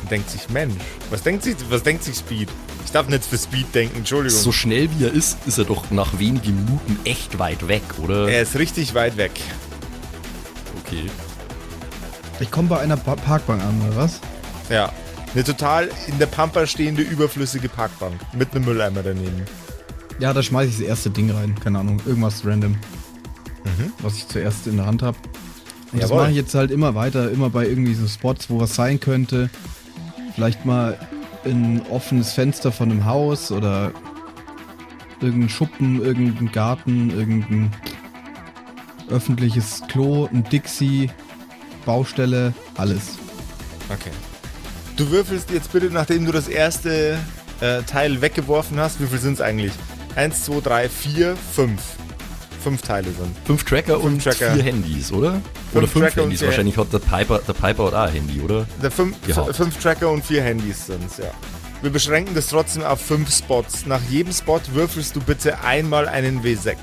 S1: Und denkt sich, Mensch, was denkt sich, was denkt sich Speed? Ich darf nicht für Speed denken, Entschuldigung.
S2: So schnell wie er ist, ist er doch nach wenigen Minuten echt weit weg, oder?
S1: er ist richtig weit weg.
S2: Okay.
S4: Ich komme bei einer pa Parkbank an, oder was?
S1: Ja. Eine total in der Pampa stehende, überflüssige Parkbank. Mit einem Mülleimer daneben.
S4: Ja, da schmeiße ich das erste Ding rein. Keine Ahnung, irgendwas random. Was ich zuerst in der Hand habe. Und das mache ich jetzt halt immer weiter, immer bei irgendwie so Spots, wo was sein könnte. Vielleicht mal ein offenes Fenster von einem Haus oder irgendein Schuppen, irgendein Garten, irgendein öffentliches Klo, ein Dixie, Baustelle, alles.
S1: Okay. Du würfelst jetzt bitte, nachdem du das erste äh, Teil weggeworfen hast, wie viel sind es eigentlich? Eins, zwei, drei, vier, fünf. Fünf Teile sind.
S2: Fünf Tracker
S1: Fünf
S2: und
S1: Tracker.
S2: vier Handys, oder? oder fünf
S1: Tracker und
S2: Handys. Wahrscheinlich hat der Piper, der Piper hat auch ein Handy, oder?
S1: Der fünf, fünf Tracker und vier Handys sind's, ja. Wir beschränken das trotzdem auf fünf Spots. Nach jedem Spot würfelst du bitte einmal einen W6.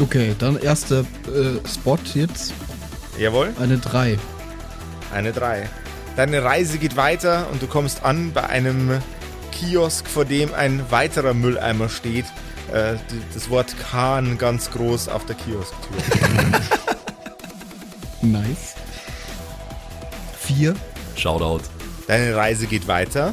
S4: Okay, dann erster äh, Spot jetzt,
S1: Jawohl?
S4: eine 3.
S1: Eine 3. Deine Reise geht weiter und du kommst an bei einem Kiosk, vor dem ein weiterer Mülleimer steht. Äh, die- das Wort Kahn ganz groß auf der Kiosktür.
S4: Nice. 4.
S2: Shoutout.
S1: Deine Reise geht weiter.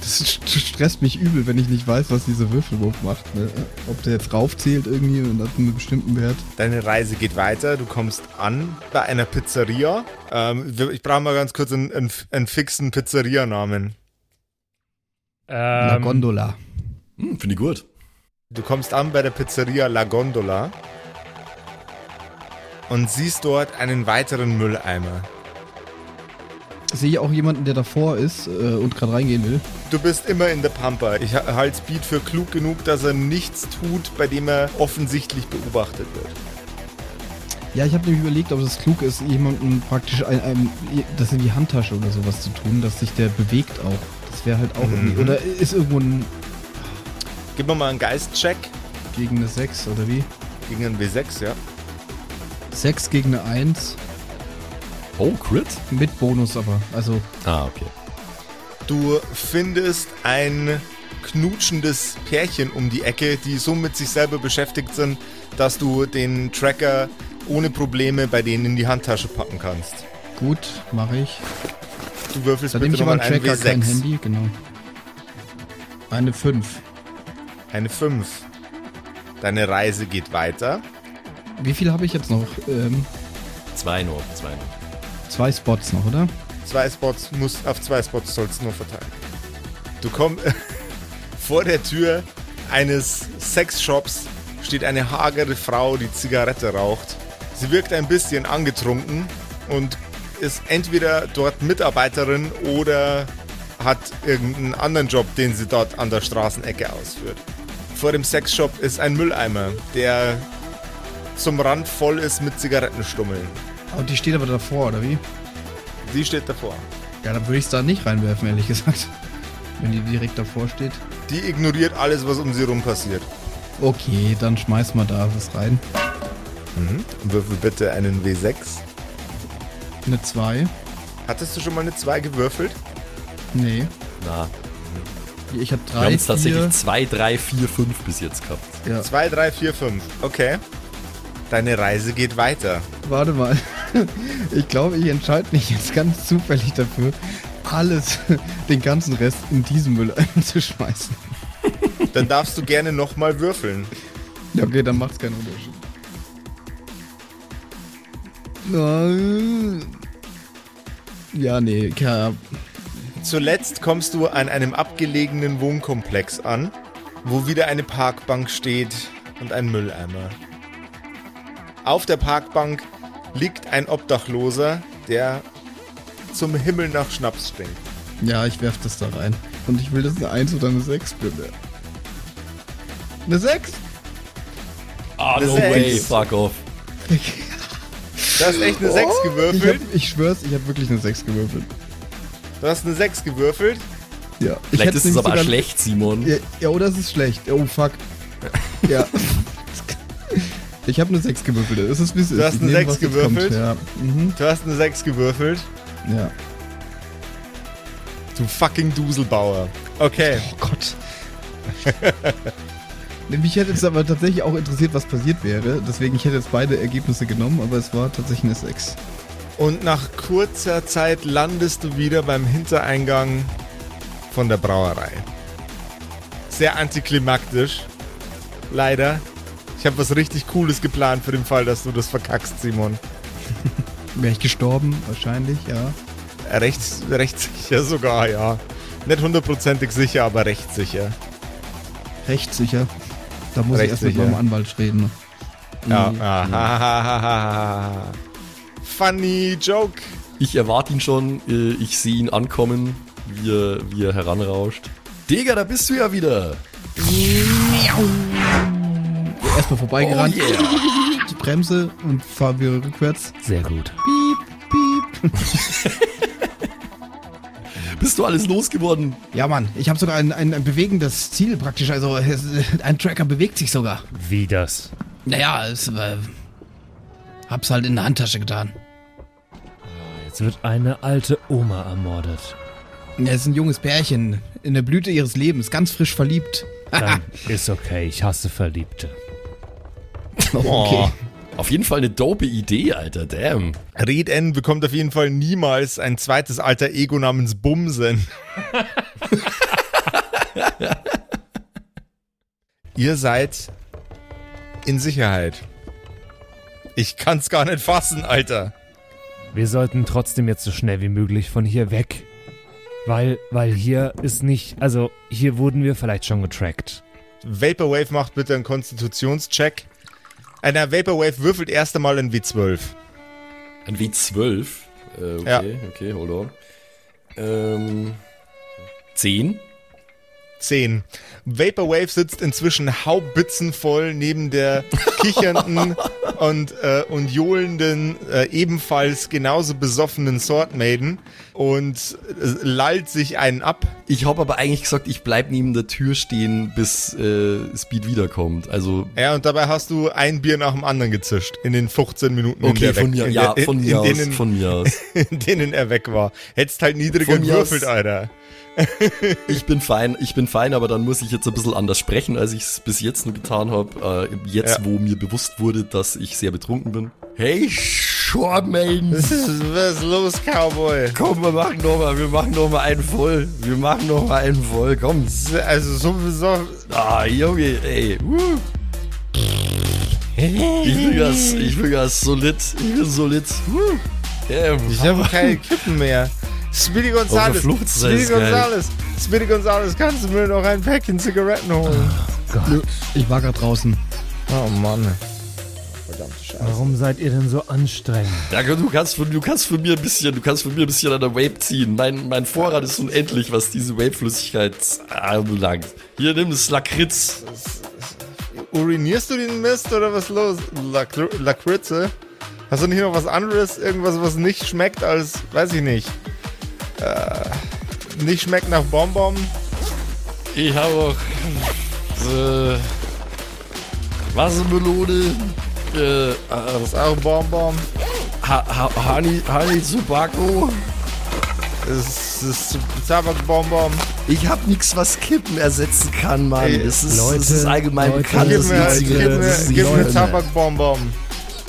S4: Das st- stresst mich übel, wenn ich nicht weiß, was dieser Würfelwurf macht. Ne? Ob der jetzt raufzählt irgendwie und hat einen bestimmten Wert.
S1: Deine Reise geht weiter. Du kommst an bei einer Pizzeria. Ähm, ich brauche mal ganz kurz einen, einen, einen fixen Pizzerianamen.
S4: La
S3: Ähm,
S4: Gondola.
S2: Hm, Finde ich gut.
S1: Du kommst an bei der Pizzeria La Gondola und siehst dort einen weiteren Mülleimer.
S4: Sehe ich auch jemanden, der davor ist äh, und gerade reingehen will.
S1: Du bist immer in der Pampa. Ich ha- halte Speed für klug genug, dass er nichts tut, bei dem er offensichtlich beobachtet wird.
S4: Ja, ich habe nämlich überlegt, ob es klug ist, jemanden praktisch ein, ein, das in die Handtasche oder sowas zu tun, dass sich der bewegt auch. Das wäre halt auch
S1: Mhm.
S4: irgendwie. Oder ist irgendwo ein
S1: Gib mir mal einen Geistcheck
S4: gegen eine 6 oder wie?
S1: gegen einen W6, ja.
S4: 6 gegen eine 1.
S2: Oh, Crit?
S4: Mit Bonus aber. Also,
S2: Ah, okay.
S1: Du findest ein knutschendes Pärchen um die Ecke, die so mit sich selber beschäftigt sind, dass du den Tracker ohne Probleme bei denen in die Handtasche packen kannst.
S4: gut, mache ich.
S1: Du würfelst
S4: Dann nehme
S1: bitte
S4: ich aber
S1: nochmal
S4: einen Tracker, kein
S1: W6.
S4: Handy, genau. Eine 5.
S1: Eine 5. Deine Reise geht weiter.
S4: Wie viel habe ich jetzt noch? Ähm,
S2: Zwei noch, zwei.
S4: Zwei Spots noch, oder?
S1: Zwei Spots, muss, auf zwei Spots sollst du nur verteilen. Du kommst vor der Tür eines Sexshops steht eine hagere Frau, die Zigarette raucht. Sie wirkt ein bisschen angetrunken und ist entweder dort Mitarbeiterin oder hat irgendeinen anderen Job, den sie dort an der Straßenecke ausführt. Vor dem Sexshop ist ein Mülleimer, der zum Rand voll ist mit Zigarettenstummeln.
S4: Und die steht aber davor, oder wie?
S1: Sie steht davor.
S4: Ja, dann würde ich es da nicht reinwerfen, ehrlich gesagt. Wenn die direkt davor steht.
S1: Die ignoriert alles, was um sie rum passiert.
S4: Okay, dann schmeiß mal da was rein.
S1: Mhm. Würfel bitte einen W6.
S4: Eine 2.
S1: Hattest du schon mal eine 2 gewürfelt?
S4: Nee.
S2: Na,
S4: Ich habe
S2: wir
S4: 3,
S2: haben
S4: 4.
S2: tatsächlich 2, 3, 4, 5 bis jetzt gehabt.
S4: Ja.
S1: 2, 3, 4, 5. Okay. Deine Reise geht weiter.
S4: Warte mal. Ich glaube, ich entscheide mich jetzt ganz zufällig dafür, alles, den ganzen Rest in diesen Mülleimer zu schmeißen.
S1: Dann darfst du gerne nochmal würfeln.
S4: Ja, okay, dann macht's keinen Unterschied. Nein. Ja, nee, ja,
S1: Zuletzt kommst du an einem abgelegenen Wohnkomplex an, wo wieder eine Parkbank steht und ein Mülleimer. Auf der Parkbank liegt ein Obdachloser, der zum Himmel nach Schnaps stinkt.
S4: ja, ich werf das da rein. Und ich will, dass eine 1 oder eine 6 bitte. Eine 6?
S2: Ah,
S1: Eine
S2: no
S1: Sechs.
S2: way, fuck off.
S1: Du hast echt eine 6
S4: Ich, hab,
S1: gewürfelt.
S4: ich schwör's, ich habe wirklich eine 6 gewürfelt.
S1: Du hast eine 6 gewürfelt.
S4: Ja. ich
S2: Vielleicht ist es aber
S4: sogar-
S2: schlecht, Simon.
S4: Ja, ja, oder es ist schlecht. Oh, fuck. Ja. Ich habe eine 6 gewürfelt. Es ist wie es ist.
S1: hast
S4: Ich
S1: eine
S4: nehme,
S1: Sechs
S4: was jetzt
S1: gewürfelt?
S4: Kommt. Ja. Mhm.
S1: Du hast eine 6 gewürfelt.
S4: ja.
S1: Du fucking Duselbauer. Okay.
S4: Oh Gott. Mich hätte es aber tatsächlich auch interessiert, was passiert wäre. Deswegen, ich hätte jetzt beide Ergebnisse genommen, aber es war tatsächlich eine 6.
S1: Und nach kurzer Zeit landest du wieder beim Hintereingang von der Brauerei. Sehr antiklimaktisch. Leider. Ich habe was richtig Cooles geplant für den Fall, dass du das verkackst, Simon.
S4: Wäre ich gestorben? Wahrscheinlich, ja.
S1: Recht, recht sicher sogar, ja. Nicht hundertprozentig sicher, aber recht sicher.
S4: Recht sicher. Da muss
S1: Recht
S4: ich erst mit
S1: sicher.
S4: meinem Anwalt reden.
S1: Ja.
S4: Nee.
S1: Ahahaha. Funny joke.
S2: Ich erwarte ihn schon, äh, ich sehe ihn ankommen, wie er, wie er heranrauscht. Digga, da bist du ja wieder.
S4: Erstmal vorbeigerannt,
S2: Oh yeah.
S4: die Bremse und fahr wieder rückwärts.
S3: Sehr gut.
S2: Bist du alles losgeworden?
S4: Ja, Mann, ich habe sogar ein, ein, ein bewegendes Ziel praktisch. Also ein Tracker bewegt sich sogar.
S3: Wie das?
S4: Naja, es, äh, hab's halt in der Handtasche getan.
S3: Jetzt wird eine alte Oma ermordet.
S4: Er ist ein junges Pärchen, in der Blüte ihres Lebens, ganz frisch verliebt.
S3: Dann ist okay, ich hasse Verliebte.
S4: okay.
S2: Auf jeden Fall eine dope Idee, Alter, damn.
S1: Red N bekommt auf jeden Fall niemals ein zweites alter Ego namens Bumsen. Ihr seid in Sicherheit. Ich kann's gar nicht fassen, Alter.
S3: Wir sollten trotzdem jetzt so schnell wie möglich von hier weg. Weil, weil hier ist nicht, also hier wurden wir vielleicht schon getrackt.
S1: Vaporwave macht bitte einen Konstitutionscheck. Einer Vaporwave würfelt erst einmal ein W12.
S2: Ein W12. Äh, okay,
S1: Ja.
S2: okay, hold on. Ähm, 10.
S1: 10. Vaporwave sitzt inzwischen haubitzenvoll neben der kichernden und, äh, und johlenden, äh, ebenfalls genauso besoffenen Swordmaiden und äh, lallt sich einen ab.
S2: Ich habe aber eigentlich gesagt, ich bleib neben der Tür stehen, bis äh, Speed wiederkommt. Also,
S1: Ja, und dabei hast du ein Bier nach dem anderen gezischt in den 15 Minuten, in,
S2: okay, von mir, ja, von mir aus,
S1: denen,
S2: von mir aus.
S1: in denen er weg war. Hättest halt niedriger gewürfelt, Alter.
S2: Ich bin fein, ich bin fein, aber dann muss ich jetzt ein bisschen anders sprechen, als ich es bis jetzt nur getan habe. Äh, jetzt,
S1: Ja.
S2: wo mir bewusst wurde, dass ich sehr betrunken bin. Hey, Shortman!
S1: Was ist, los, Cowboy?
S2: Komm, wir machen noch mal, wir machen noch mal einen voll. Wir machen noch mal einen voll, komm.
S1: Also sowieso.
S2: Ah, Junge, ey. Ich bin ganz, ich bin ganz solid. Ich bin solid. Yeah.
S1: Ich habe keine Kippen mehr. Speedy Gonzales.
S2: Sein
S1: Speedy. Gonzales. Speedy Gonzales, kannst du mir noch ein Päckchen Zigaretten holen?
S4: Nö, ich war gerade draußen.
S1: Oh Mann. Verdammte Scheiße.
S3: Warum seid ihr denn so anstrengend?
S2: Ja, du kannst, von, du kannst von mir ein bisschen, du kannst von mir ein bisschen an der Vape ziehen. Mein, mein Vorrat ist unendlich, was diese Vape-Flüssigkeit anbelangt. Hier, nimm das Lakritz.
S1: Urinierst du den Mist oder was ist los? Lakr Lakritze? Hast du nicht noch was anderes? Irgendwas, was nicht schmeckt als, weiß ich nicht. Äh, nicht schmeckt nach Bonbon?
S2: Ich habe auch äh, Wassermelone, äh, äh,
S1: Das ist auch ein Bonbon.
S2: ha ha Honey, Honey Tobacco.
S1: Das ist, Tabakbonbon.
S2: Ich habe nichts, was Kippen ersetzen kann, Mann.
S1: Ey,
S2: das, ist,
S3: Leute,
S2: das ist allgemein
S3: Leute,
S2: bekannt.
S1: Gib mir, gib mir,
S2: das ist
S1: gib mir. Tabakbonbon.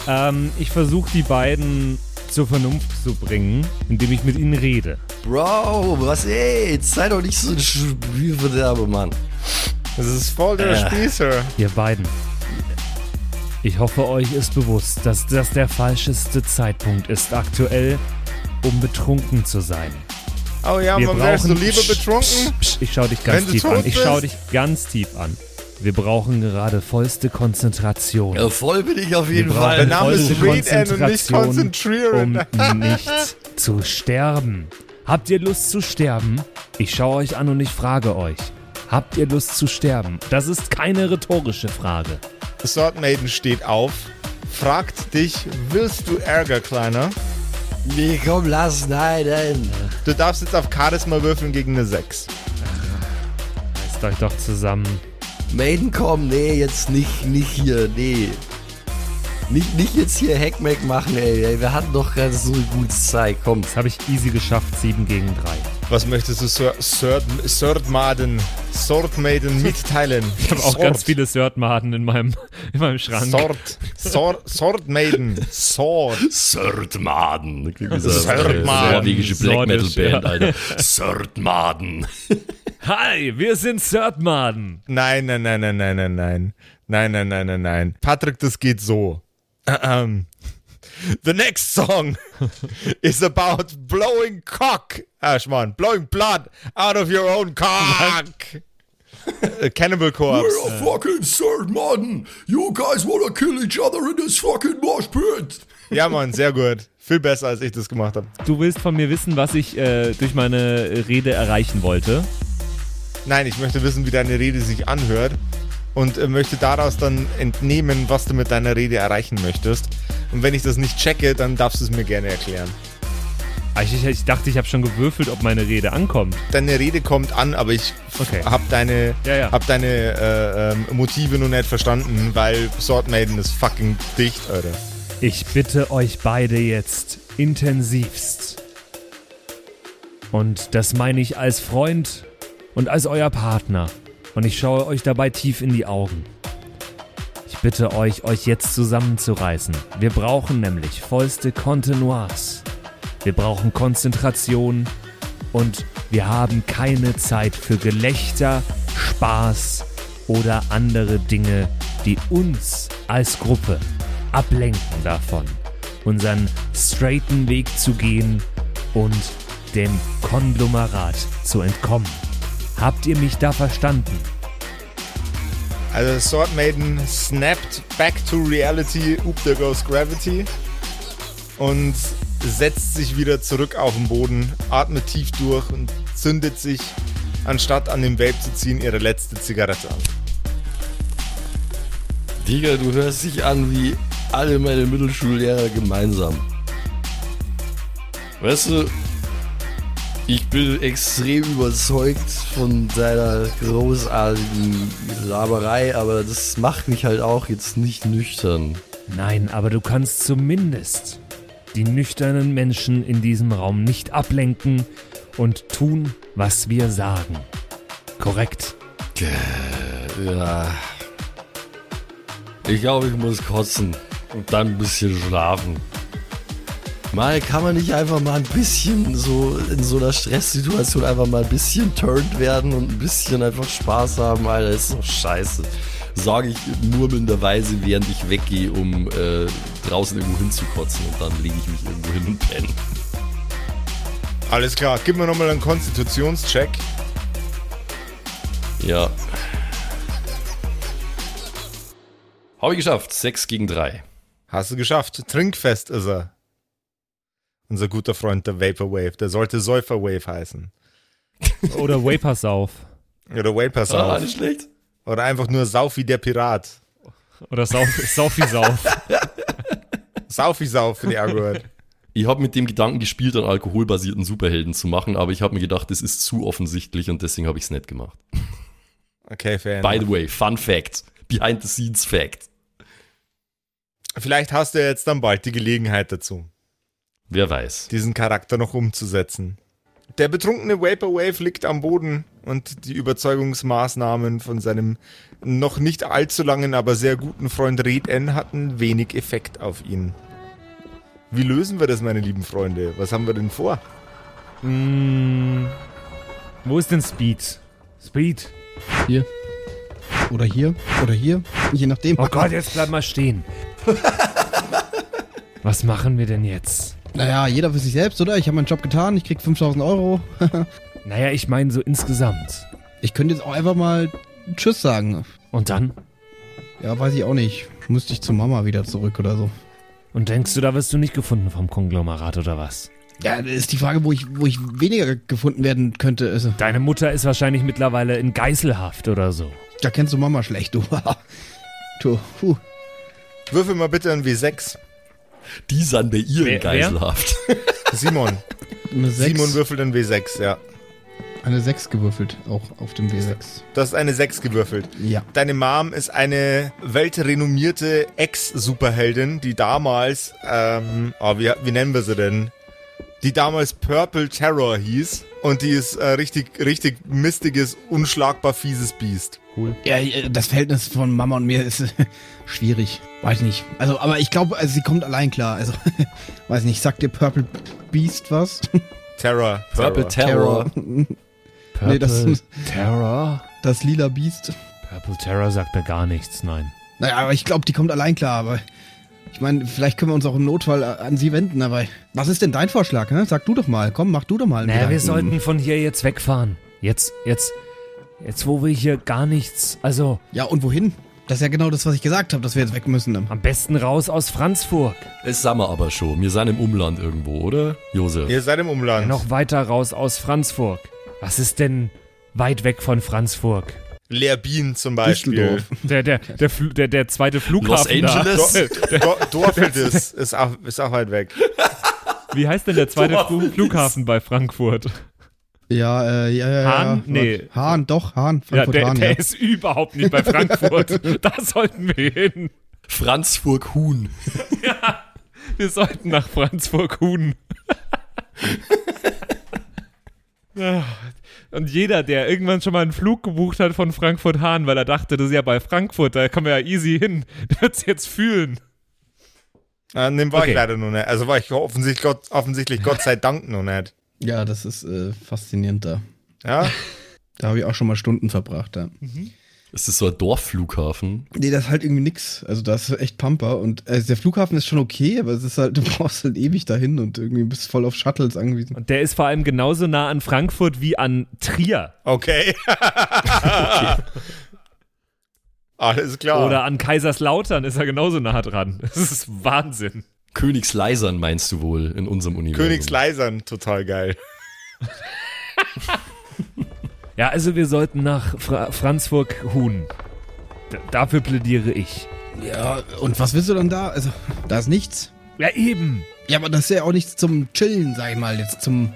S3: Ähm, ich versuche die beiden zur Vernunft zu bringen, indem ich mit ihnen rede.
S2: Bro, was, ey, sei doch nicht so ein Spielverderber, Mann.
S1: Das ist voll der
S2: Äh.
S1: Spießer.
S3: Ihr beiden. Ich hoffe, euch ist bewusst, dass das der falscheste Zeitpunkt ist aktuell, um betrunken zu sein.
S1: Oh ja, man wärst du lieber
S3: Psch,
S1: betrunken?
S3: psch, psch, ich schau dich ganz tief an. Ich schau dich ganz tief an. Wir brauchen gerade vollste Konzentration.
S2: Ja, voll bin ich auf jeden
S3: Wir
S2: Fall.
S1: Der Name ist Read End und nicht
S3: Konzentration,
S1: konzentrieren.
S3: Um nicht zu sterben. Habt ihr Lust zu sterben? Ich schaue euch an und ich frage euch. Habt ihr Lust zu sterben? Das ist keine rhetorische Frage.
S1: Sword Maiden steht auf, fragt dich, willst du Ärger, Kleiner?
S2: Nee, komm, lass, nein, nein.
S1: Du darfst jetzt auf Charisma würfeln gegen eine 6.
S3: Reißt euch doch zusammen.
S2: Maiden, komm, nee, jetzt nicht, nicht hier, nee. Nicht, nicht jetzt hier Hackmack machen, ey. ey. Wir hatten doch gerade so eine gute Zeit, komm.
S3: Das habe ich easy geschafft, 7 gegen 3.
S1: Was möchtest du Sword, Sword, Sword Maiden, Sword Maiden mitteilen?
S3: Ich habe auch
S1: Sword,
S3: ganz viele Sword-Maden in meinem, in meinem Schrank.
S1: Sword, Sword, Sword Maiden, Sword.
S2: Sörtmaden. eine norwegische Black Metal Band. Alter. Sörtmaden.
S3: Hi, wir sind Sword-Maden.
S1: Nein, nein, nein, nein, nein, nein, nein. Nein, nein, nein, nein, nein. Patrick, das geht so. Ähm, The next song is about blowing cock. Ah, Schmarrn. Blowing blood out of your own cock. Äh, Cannibal Corpse.
S2: a fucking Sörtmaden. You guys wanna kill each other in this fucking mosh pit.
S1: Ja, Mann, sehr gut. Viel besser, als ich das gemacht habe.
S3: Du willst von mir wissen, was ich äh, durch meine Rede erreichen wollte.
S1: Nein, ich möchte wissen, wie deine Rede sich anhört und äh, möchte daraus dann entnehmen, was du mit deiner Rede erreichen möchtest. Und wenn ich das nicht checke, dann darfst du es mir gerne erklären.
S3: Ah, Ich, ich, dachte, ich habe schon gewürfelt, ob meine Rede ankommt.
S1: Deine Rede kommt an, aber ich
S3: Okay.
S1: hab deine,
S3: Ja, ja.
S1: hab deine äh, ähm, Motive nur nicht verstanden, weil Sword Maiden ist fucking dicht, Alter.
S3: Ich bitte euch beide jetzt intensivst. Und das meine ich als Freund und als euer Partner. Und ich schaue euch dabei tief in die Augen. Ich bitte euch, euch jetzt zusammenzureißen. Wir brauchen nämlich vollste Kontinuas. Wir brauchen Konzentration und wir haben keine Zeit für Gelächter, Spaß oder andere Dinge, die uns als Gruppe ablenken davon, unseren straighten Weg zu gehen und dem Konglomerat zu entkommen. Habt ihr mich da verstanden?
S1: Also Sword Maiden snapped back to reality, oop, there goes gravity und setzt sich wieder zurück auf den Boden, atmet tief durch und zündet sich, anstatt an dem Vape zu ziehen, ihre letzte Zigarette an.
S2: Digga, du hörst dich an wie alle meine Mittelschullehrer gemeinsam. Weißt du, ich bin extrem überzeugt von deiner großartigen Laberei, aber das macht mich halt auch jetzt nicht nüchtern.
S3: Nein, aber du kannst zumindest die nüchternen Menschen in diesem Raum nicht ablenken und tun, was wir sagen. Korrekt.
S2: Ja. Ich glaube, ich muss kotzen und dann ein bisschen schlafen. Mal kann man nicht einfach mal ein bisschen so in so einer Stresssituation einfach mal ein bisschen turned werden und ein bisschen einfach Spaß haben, Alter. Das ist doch scheiße. Sage ich murmelnderweise, während ich weggehe, um äh, draußen irgendwo hinzukotzen und dann lege ich mich irgendwo hin und penne.
S1: Alles klar, gib mir nochmal einen Konstitutionscheck.
S2: Ja. Habe ich geschafft. 6 gegen 3.
S1: Hast du geschafft. Trinkfest ist er. Unser guter Freund, der Vaporwave. Der sollte Säuferwave heißen.
S3: Oder Vaporsauf.
S1: Oder Vaporsauf.
S2: Ah, nicht schlecht.
S1: Oder einfach nur Saufi der Pirat.
S3: Oder Sauf, Saufi Sauf.
S1: Saufi Sauf, finde ich auch gut.
S2: Ich habe mit dem Gedanken gespielt, einen alkoholbasierten Superhelden zu machen, aber ich habe mir gedacht, das ist zu offensichtlich und deswegen habe ich es nicht gemacht.
S1: Okay, Fan.
S2: By the way, Fun Fact. Behind the Scenes Fact.
S1: Vielleicht hast du ja jetzt dann bald die Gelegenheit dazu,
S2: Wer weiß.
S1: diesen Charakter noch umzusetzen. Der betrunkene Vaporwave liegt am Boden und die Überzeugungsmaßnahmen von seinem noch nicht allzu langen, aber sehr guten Freund Red N hatten wenig Effekt auf ihn. Wie lösen wir das, meine lieben Freunde? Was haben wir denn vor?
S3: Mm, wo ist denn Speed? Speed.
S4: Hier. Oder hier. Oder hier. Je nachdem.
S3: Oh Gott, jetzt bleib mal stehen. Was machen wir denn jetzt?
S4: Naja, jeder für sich selbst, oder? Ich habe meinen Job getan, ich krieg 5000 Euro.
S3: Naja, ich meine so insgesamt.
S4: Ich könnte jetzt auch einfach mal Tschüss sagen.
S3: Und dann?
S4: Ja, weiß ich auch nicht. Müsste ich zu Mama wieder zurück oder so.
S3: Und denkst du, da wirst du nicht gefunden vom Konglomerat oder was?
S4: Ja, das ist die Frage, wo ich, wo ich weniger gefunden werden könnte. Also,
S3: Deine Mutter ist wahrscheinlich mittlerweile in Geiselhaft oder so.
S4: da kennst du Mama schlecht, du. du, puh.
S1: Würfel mal bitte ein W6.
S2: Die sind bei ihr
S3: Wer-
S2: in Geiselhaft.
S1: Simon.
S4: Eine 6,
S1: Simon würfelt ein W6, ja.
S4: eine 6 gewürfelt, auch auf dem W6.
S1: Du hast eine 6 gewürfelt.
S4: Ja.
S1: Deine Mom ist eine weltrenommierte Ex-Superheldin, die damals, ähm, oh, wie, wie nennen wir sie denn? Die damals Purple Terror hieß. Und die ist äh, richtig, richtig mistiges, unschlagbar fieses Biest.
S3: Cool.
S4: Ja, äh, das Verhältnis von Mama und mir ist schwierig. Weiß nicht. Also, aber ich glaube, also sie kommt allein klar. Also, weiß nicht, sagt dir Purple Beast was?
S1: Terror.
S2: Purple Terror.
S3: Purple
S4: Nee, das-
S3: Terror?
S4: Das lila Beast.
S3: Purple Terror sagt mir gar nichts, nein.
S4: Naja, aber ich glaube, die kommt allein klar. Aber ich meine, vielleicht können wir uns auch im Notfall äh, an sie wenden. Aber was ist denn dein Vorschlag? Ne? Sag du doch mal. Komm, mach du doch mal.
S3: Naja, wir sollten von hier jetzt wegfahren. Jetzt, jetzt, jetzt, wo wir hier gar nichts, also
S4: Ja, und wohin? Das ist ja genau das, was ich gesagt habe, dass wir jetzt weg müssen.
S3: am besten raus aus Franzburg.
S2: Das sagen wir aber schon. Wir sind im Umland irgendwo, oder? Josef.
S1: Ihr seid im Umland.
S3: Noch weiter raus aus Franzburg. Was ist denn weit weg von Franzburg?
S1: Leerbien zum Beispiel.
S3: Der, der, der, der, der zweite Flughafen
S2: Los Angeles?
S3: Da.
S1: Do ist auch, ist auch weit weg.
S3: Wie heißt denn der zweite Flu
S2: Dorfeldes.
S3: Flughafen bei Frankfurt?
S4: Ja, äh, ja, ja.
S3: Hahn?
S4: ja.
S3: Nee.
S4: Hahn, doch, Hahn.
S3: Ja,
S4: Frankfurt
S3: der,
S4: Hahn,
S3: der
S4: ja.
S3: ist überhaupt nicht bei Frankfurt. da sollten wir hin.
S2: Franzburg Huhn.
S3: Wir sollten nach Franzburg-Huhn. Ja, Und jeder, der irgendwann schon mal einen Flug gebucht hat von Frankfurt-Hahn, weil er dachte, das ist ja bei Frankfurt, da kommen wir ja easy hin, der wird es jetzt fühlen.
S1: An dem war
S3: Okay.
S1: ich leider noch nicht. Also war ich offensichtlich Gott, offensichtlich Gott sei Dank noch nicht.
S4: Ja, das ist äh, faszinierend da.
S1: Ja?
S4: Da habe ich auch schon mal Stunden verbracht, ja.
S2: Ist das so ein Dorfflughafen?
S4: Nee, das ist halt irgendwie nix. Also da ist echt Pampa und äh, der Flughafen ist schon okay, aber es ist halt, du brauchst halt ewig dahin und irgendwie bist voll auf Shuttles angewiesen.
S3: Und der ist vor allem genauso nah an Frankfurt wie an Trier
S1: Okay. Alles klar.
S3: oder an Kaiserslautern ist er genauso nah dran. Das ist Wahnsinn.
S2: Königsleisern meinst du wohl in unserem Universum?
S1: Königsleisern, total geil.
S3: Ja, also wir sollten nach Fra Franzburg-Huhn. D dafür plädiere ich.
S4: Ja, und was willst du dann da? Also, da ist nichts.
S3: Ja, eben.
S4: Ja, aber das ist ja auch nichts zum Chillen, sag ich mal, jetzt zum.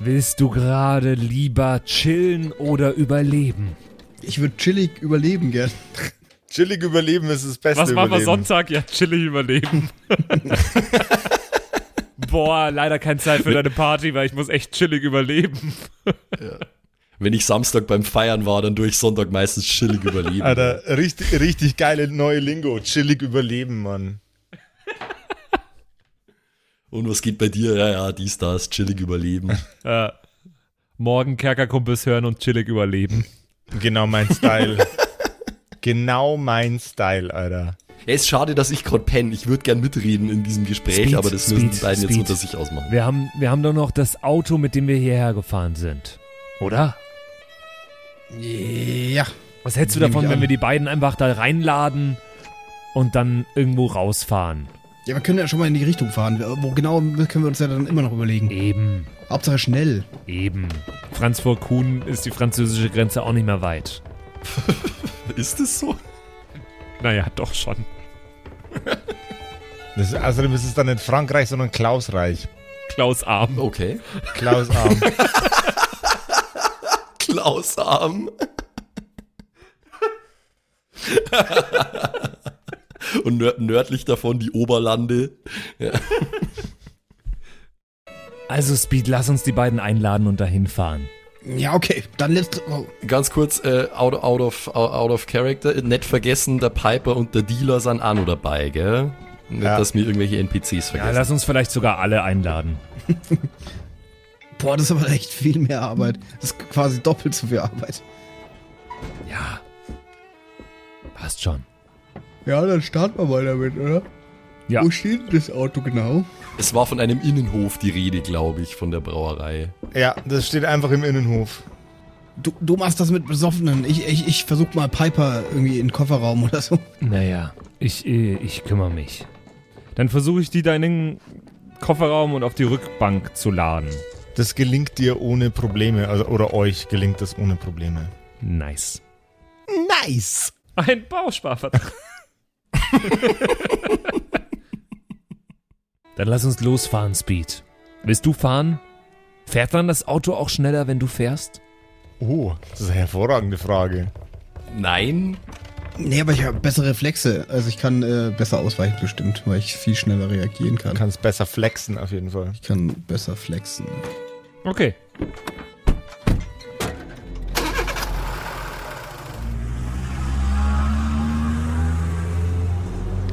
S3: Willst du gerade lieber chillen oder überleben?
S4: Ich würde chillig überleben gern.
S1: Chillig überleben ist das Beste
S3: Was machen wir. Sonntag? Ja, chillig überleben. Boah, leider keine Zeit für deine Party, weil ich muss echt chillig überleben.
S2: Wenn ich Samstag beim Feiern war, dann durch Sonntag meistens chillig überleben.
S1: Alter, richtig, richtig geile neue Lingo. Chillig überleben, Mann.
S2: Und was geht bei dir? Ja, ja, dies, das, chillig überleben.
S3: Äh, morgen Kerkerkumpels hören und chillig überleben.
S1: Genau mein Style. Genau mein Style, Alter.
S2: Ja, ist schade, dass ich gerade penne. Ich würde gern mitreden in diesem Gespräch,
S3: Speed,
S2: aber das müssen
S3: Speed,
S2: die beiden
S3: Speed.
S2: jetzt unter sich ausmachen.
S3: Wir haben, wir haben doch noch das Auto, mit dem wir hierher gefahren sind. Oder?
S4: Ja.
S3: Was hältst du davon, wenn wir die beiden einfach da reinladen und dann irgendwo rausfahren?
S4: Ja, wir können ja schon mal in die Richtung fahren. Wo genau können wir uns ja dann immer noch überlegen.
S3: Eben,
S4: Hauptsache schnell.
S3: eben. Franz vor Kuhn ist die französische Grenze auch nicht mehr weit.
S2: Ist es so?
S3: Naja, doch schon.
S1: Das ist, außerdem ist es dann nicht Frankreich, sondern Klausreich.
S3: Klaus Arm.
S2: Okay.
S1: Klaus
S2: Klaus Arm. Und nör nördlich davon die Oberlande.
S3: Also Speed, lass uns die beiden einladen und dahin fahren.
S4: Ja, okay. Dann let's go.
S2: Ganz kurz, äh, out, out, of, out of character, nicht vergessen, der Piper und der Dealer sind auch noch dabei, gell? Nicht,
S1: Ja.
S2: dass mir irgendwelche NPCs
S3: Ja,
S2: vergessen.
S3: lass uns vielleicht sogar alle einladen.
S4: Boah, das ist aber echt viel mehr Arbeit. Das ist quasi doppelt so viel Arbeit.
S3: Ja. Passt schon.
S4: Ja, dann starten wir mal damit, oder?
S3: Ja.
S4: Wo steht denn das Auto genau?
S2: es war von einem Innenhof die Rede, glaube ich, von der Brauerei.
S1: Ja, das steht einfach im Innenhof.
S4: Du, du machst das mit Besoffenen. Ich, ich, ich versuch mal Piper irgendwie in den Kofferraum oder so.
S3: Naja, ich, äh, ich kümmere mich. Dann versuche ich die da in den Kofferraum und auf die Rückbank zu laden.
S1: Das gelingt dir ohne Probleme. Also, oder euch gelingt das ohne Probleme.
S3: Nice.
S1: Nice!
S3: Ein Bausparvertrag. Dann lass uns losfahren, Speed. Willst du fahren? Fährt dann das Auto auch schneller, wenn du fährst?
S1: Oh, das ist eine hervorragende Frage.
S2: Nein,
S4: Nee, aber ich habe bessere Reflexe. Also ich kann äh, besser ausweichen bestimmt, weil ich viel schneller reagieren
S1: Du
S4: kann.
S1: kannst besser flexen auf jeden Fall.
S4: Ich kann besser flexen.
S3: Okay.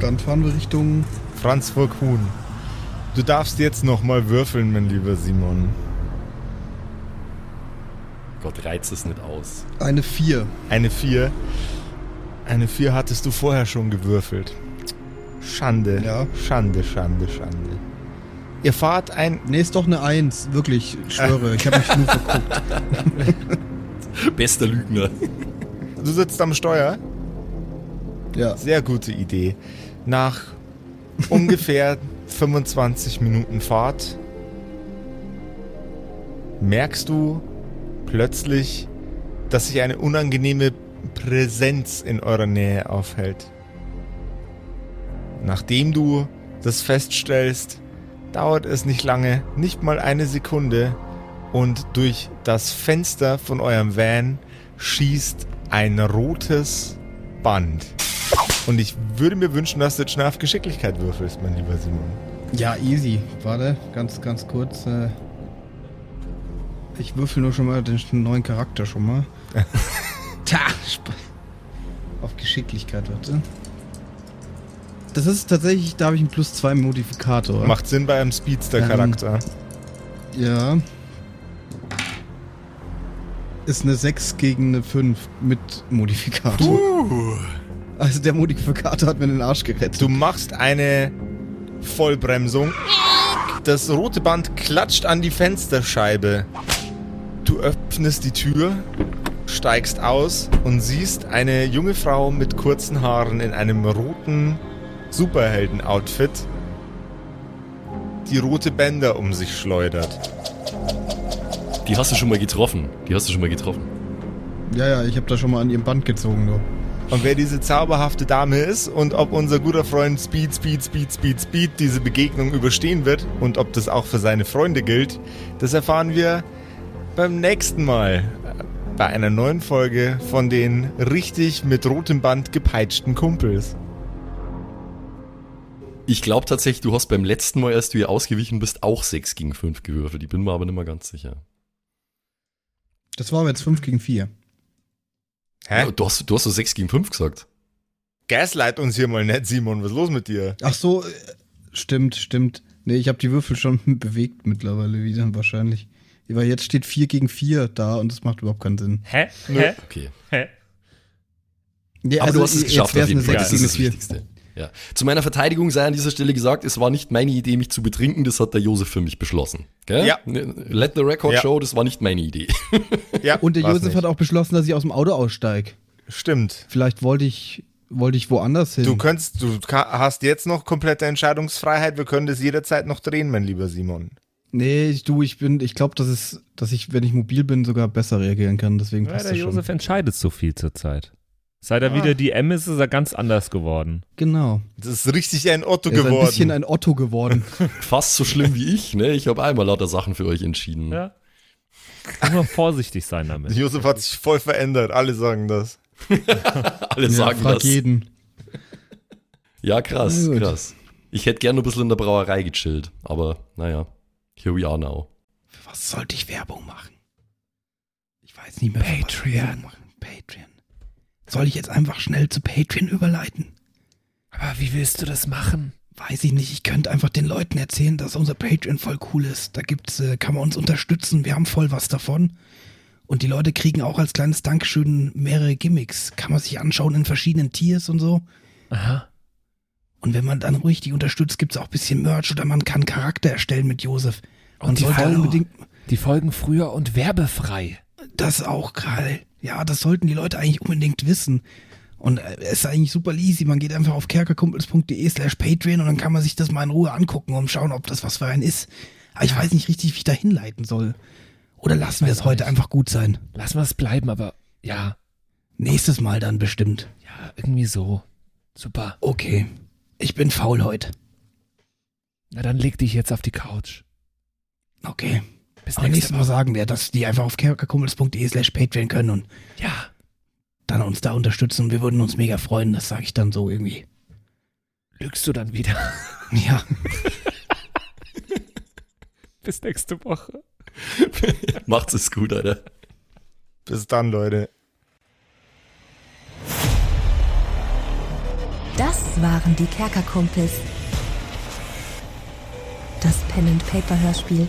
S4: Dann fahren wir Richtung...
S1: Franz vor Kuhn. Du darfst jetzt nochmal würfeln, mein lieber Simon.
S2: Gott reizt es nicht aus.
S4: Eine 4.
S1: Eine 4. Eine 4 hattest du vorher schon gewürfelt. Schande.
S4: Ja.
S1: Schande, Schande, Schande. Ihr fahrt ein.
S4: Nee, ist doch eine 1. Wirklich, ich schwöre. Ich habe mich nur verguckt.
S2: Bester Lügner.
S1: Du sitzt am Steuer.
S4: Ja.
S1: Sehr gute Idee. Nach ungefähr 25 Minuten Fahrt merkst du plötzlich, dass sich eine unangenehme Präsenz in eurer Nähe aufhält. Nachdem du das feststellst, dauert es nicht lange, nicht mal eine Sekunde, und durch das Fenster von eurem Van schießt ein rotes Band. Und ich würde mir wünschen, dass du jetzt schnell auf Geschicklichkeit würfelst, mein lieber Simon.
S4: Ja, easy. Warte, ganz, ganz kurz. Äh, ich würfel nur schon mal den neuen Charakter schon mal. Ta, Sp- auf Geschicklichkeit, warte. Das ist tatsächlich, da habe ich einen plus 2 Modifikator.
S1: Macht Sinn bei einem Speedster-Charakter.
S4: Ja. Ist eine 6 gegen eine 5 mit Modifikator. Also der Modifikator hat mir den Arsch gerettet.
S1: Du machst eine Vollbremsung. Das rote Band klatscht an die Fensterscheibe. Du öffnest die Tür, steigst aus und siehst eine junge Frau mit kurzen Haaren in einem roten Superhelden-Outfit, die rote Bänder um sich schleudert.
S2: Die hast du schon mal getroffen. Die hast du schon mal getroffen.
S4: Ja, ja, ich habe da schon mal an ihrem Band gezogen, du.
S1: Und wer diese zauberhafte Dame ist und ob unser guter Freund Speed, Speed, Speed, Speed, Speed diese Begegnung überstehen wird und ob das auch für seine Freunde gilt, das erfahren wir beim nächsten Mal bei einer neuen Folge von den richtig mit rotem Band gepeitschten Kumpels.
S2: Ich glaube tatsächlich, du hast beim letzten Mal, als du hier ausgewichen bist, auch 6 gegen 5 gewürfelt. Ich bin mir aber nicht mehr ganz sicher.
S4: Das war aber jetzt 5 gegen 4.
S1: Hä?
S2: Du hast, du hast so 6 gegen 5 gesagt.
S1: Gaslight uns hier mal nicht, Simon. Was ist los mit dir?
S4: Ach so, äh, stimmt, stimmt. Nee, ich habe die Würfel schon bewegt mittlerweile wieder, wahrscheinlich. Weil jetzt steht 4 gegen 4 da und das macht überhaupt keinen Sinn.
S3: Hä?
S1: Nö.
S3: Hä?
S2: Okay.
S3: Hä?
S4: Ja,
S2: Aber
S4: also
S2: du hast es
S4: jetzt
S2: geschafft auf jeden
S4: eine
S2: Fall. Das ist das
S4: 6,4.
S2: Wichtigste. Ja. Zu meiner Verteidigung sei an dieser Stelle gesagt, es war nicht meine Idee, mich zu betrinken, das hat der Josef für mich beschlossen. Gell?
S1: Ja.
S2: Let the record
S1: Ja.
S2: show, das war nicht meine Idee.
S1: Ja,
S4: Und der
S1: war's
S4: Josef
S1: nicht.
S4: hat auch beschlossen, dass ich aus dem Auto aussteige.
S1: Stimmt.
S4: Vielleicht wollte ich, wollte ich woanders hin.
S1: Du könntest, du hast jetzt noch komplette Entscheidungsfreiheit. Wir können das jederzeit noch drehen, mein lieber Simon.
S4: nee, ich, du, ich bin, ich glaube, dass es, dass ich, wenn ich mobil bin, sogar besser reagieren kann. Deswegen
S3: Ja,
S4: passt
S3: der
S4: das schon.
S3: Josef entscheidet so viel zurzeit. Seit er
S1: Ah.
S3: wieder die M ist, ist er ganz anders geworden.
S4: Genau.
S1: Das ist richtig ein Otto
S4: Er ist ein
S1: geworden.
S4: bisschen ein Otto geworden.
S2: Fast so schlimm wie ich, ne? Ich habe einmal lauter Sachen für euch entschieden.
S3: Ja. Immer vorsichtig sein damit.
S1: Josef hat sich voll verändert. Alle sagen das.
S2: Alle
S4: ja,
S2: sagen
S4: frag
S2: das.
S4: jeden.
S2: Ja, krass, krass. Ich hätte gerne ein bisschen in der Brauerei gechillt, aber naja, here we are now.
S4: Für was sollte ich Werbung machen? Ich weiß nicht mehr. für was ich
S3: Patreon.
S4: Werbung machen. Patreon. Soll ich jetzt einfach schnell zu Patreon überleiten?
S3: Aber wie willst du das machen?
S4: Weiß ich nicht. Ich könnte einfach den Leuten erzählen, dass unser Patreon voll cool ist. Da gibt's, äh, kann man uns unterstützen. Wir haben voll was davon. Und die Leute kriegen auch als kleines Dankeschön mehrere Gimmicks. Kann man sich anschauen in verschiedenen Tiers und so.
S3: Aha.
S4: Und wenn man dann ruhig die unterstützt, gibt's auch ein bisschen Merch oder man kann Charakter erstellen mit Josef. Man
S3: Und die
S4: sollte
S3: Folgen-
S4: unbedingt.
S3: Die folgen früher und werbefrei.
S4: Das auch geil. Ja, das sollten die Leute eigentlich unbedingt wissen. Und äh, es ist eigentlich super easy. Man geht einfach auf kerkerkumpels.de slash Patreon und dann kann man sich das mal in Ruhe angucken und schauen, ob das was für einen ist. Aber ich weiß nicht richtig, wie ich da hinleiten soll. Oder lassen wir es heute
S3: nicht.
S4: einfach gut sein?
S3: Lass mal es bleiben, aber ja,
S4: Nächstes Mal dann bestimmt.
S3: ja, irgendwie so. Super.
S4: Okay. Ich bin faul heute.
S3: Na dann leg dich jetzt auf die Couch.
S4: Okay.
S3: Bis
S4: Aber
S3: nächste
S4: nächstes Mal sagen wir, dass die einfach auf kerkerkumpels.de slash Patreon können und
S3: Ja.
S4: dann uns da unterstützen. Wir würden uns mega freuen. Das sage ich dann so irgendwie.
S3: Lügst du dann wieder.
S4: Ja.
S3: Bis nächste Woche.
S2: Macht's es gut, Alter.
S1: Bis dann, Leute.
S5: Das waren die Kerkerkumpels. Das Pen and Paper Hörspiel.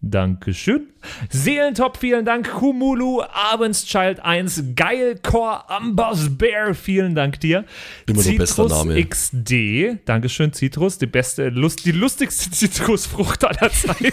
S3: Dankeschön. Seelentop, vielen Dank. Kumulu, Abendschild 1, Geilcore, Amboss Bear, vielen Dank dir.
S2: Immer
S3: Citrus
S2: Name.
S3: XD, Dankeschön, Citrus, die beste, Lust, die lustigste Zitrusfrucht aller Zeiten.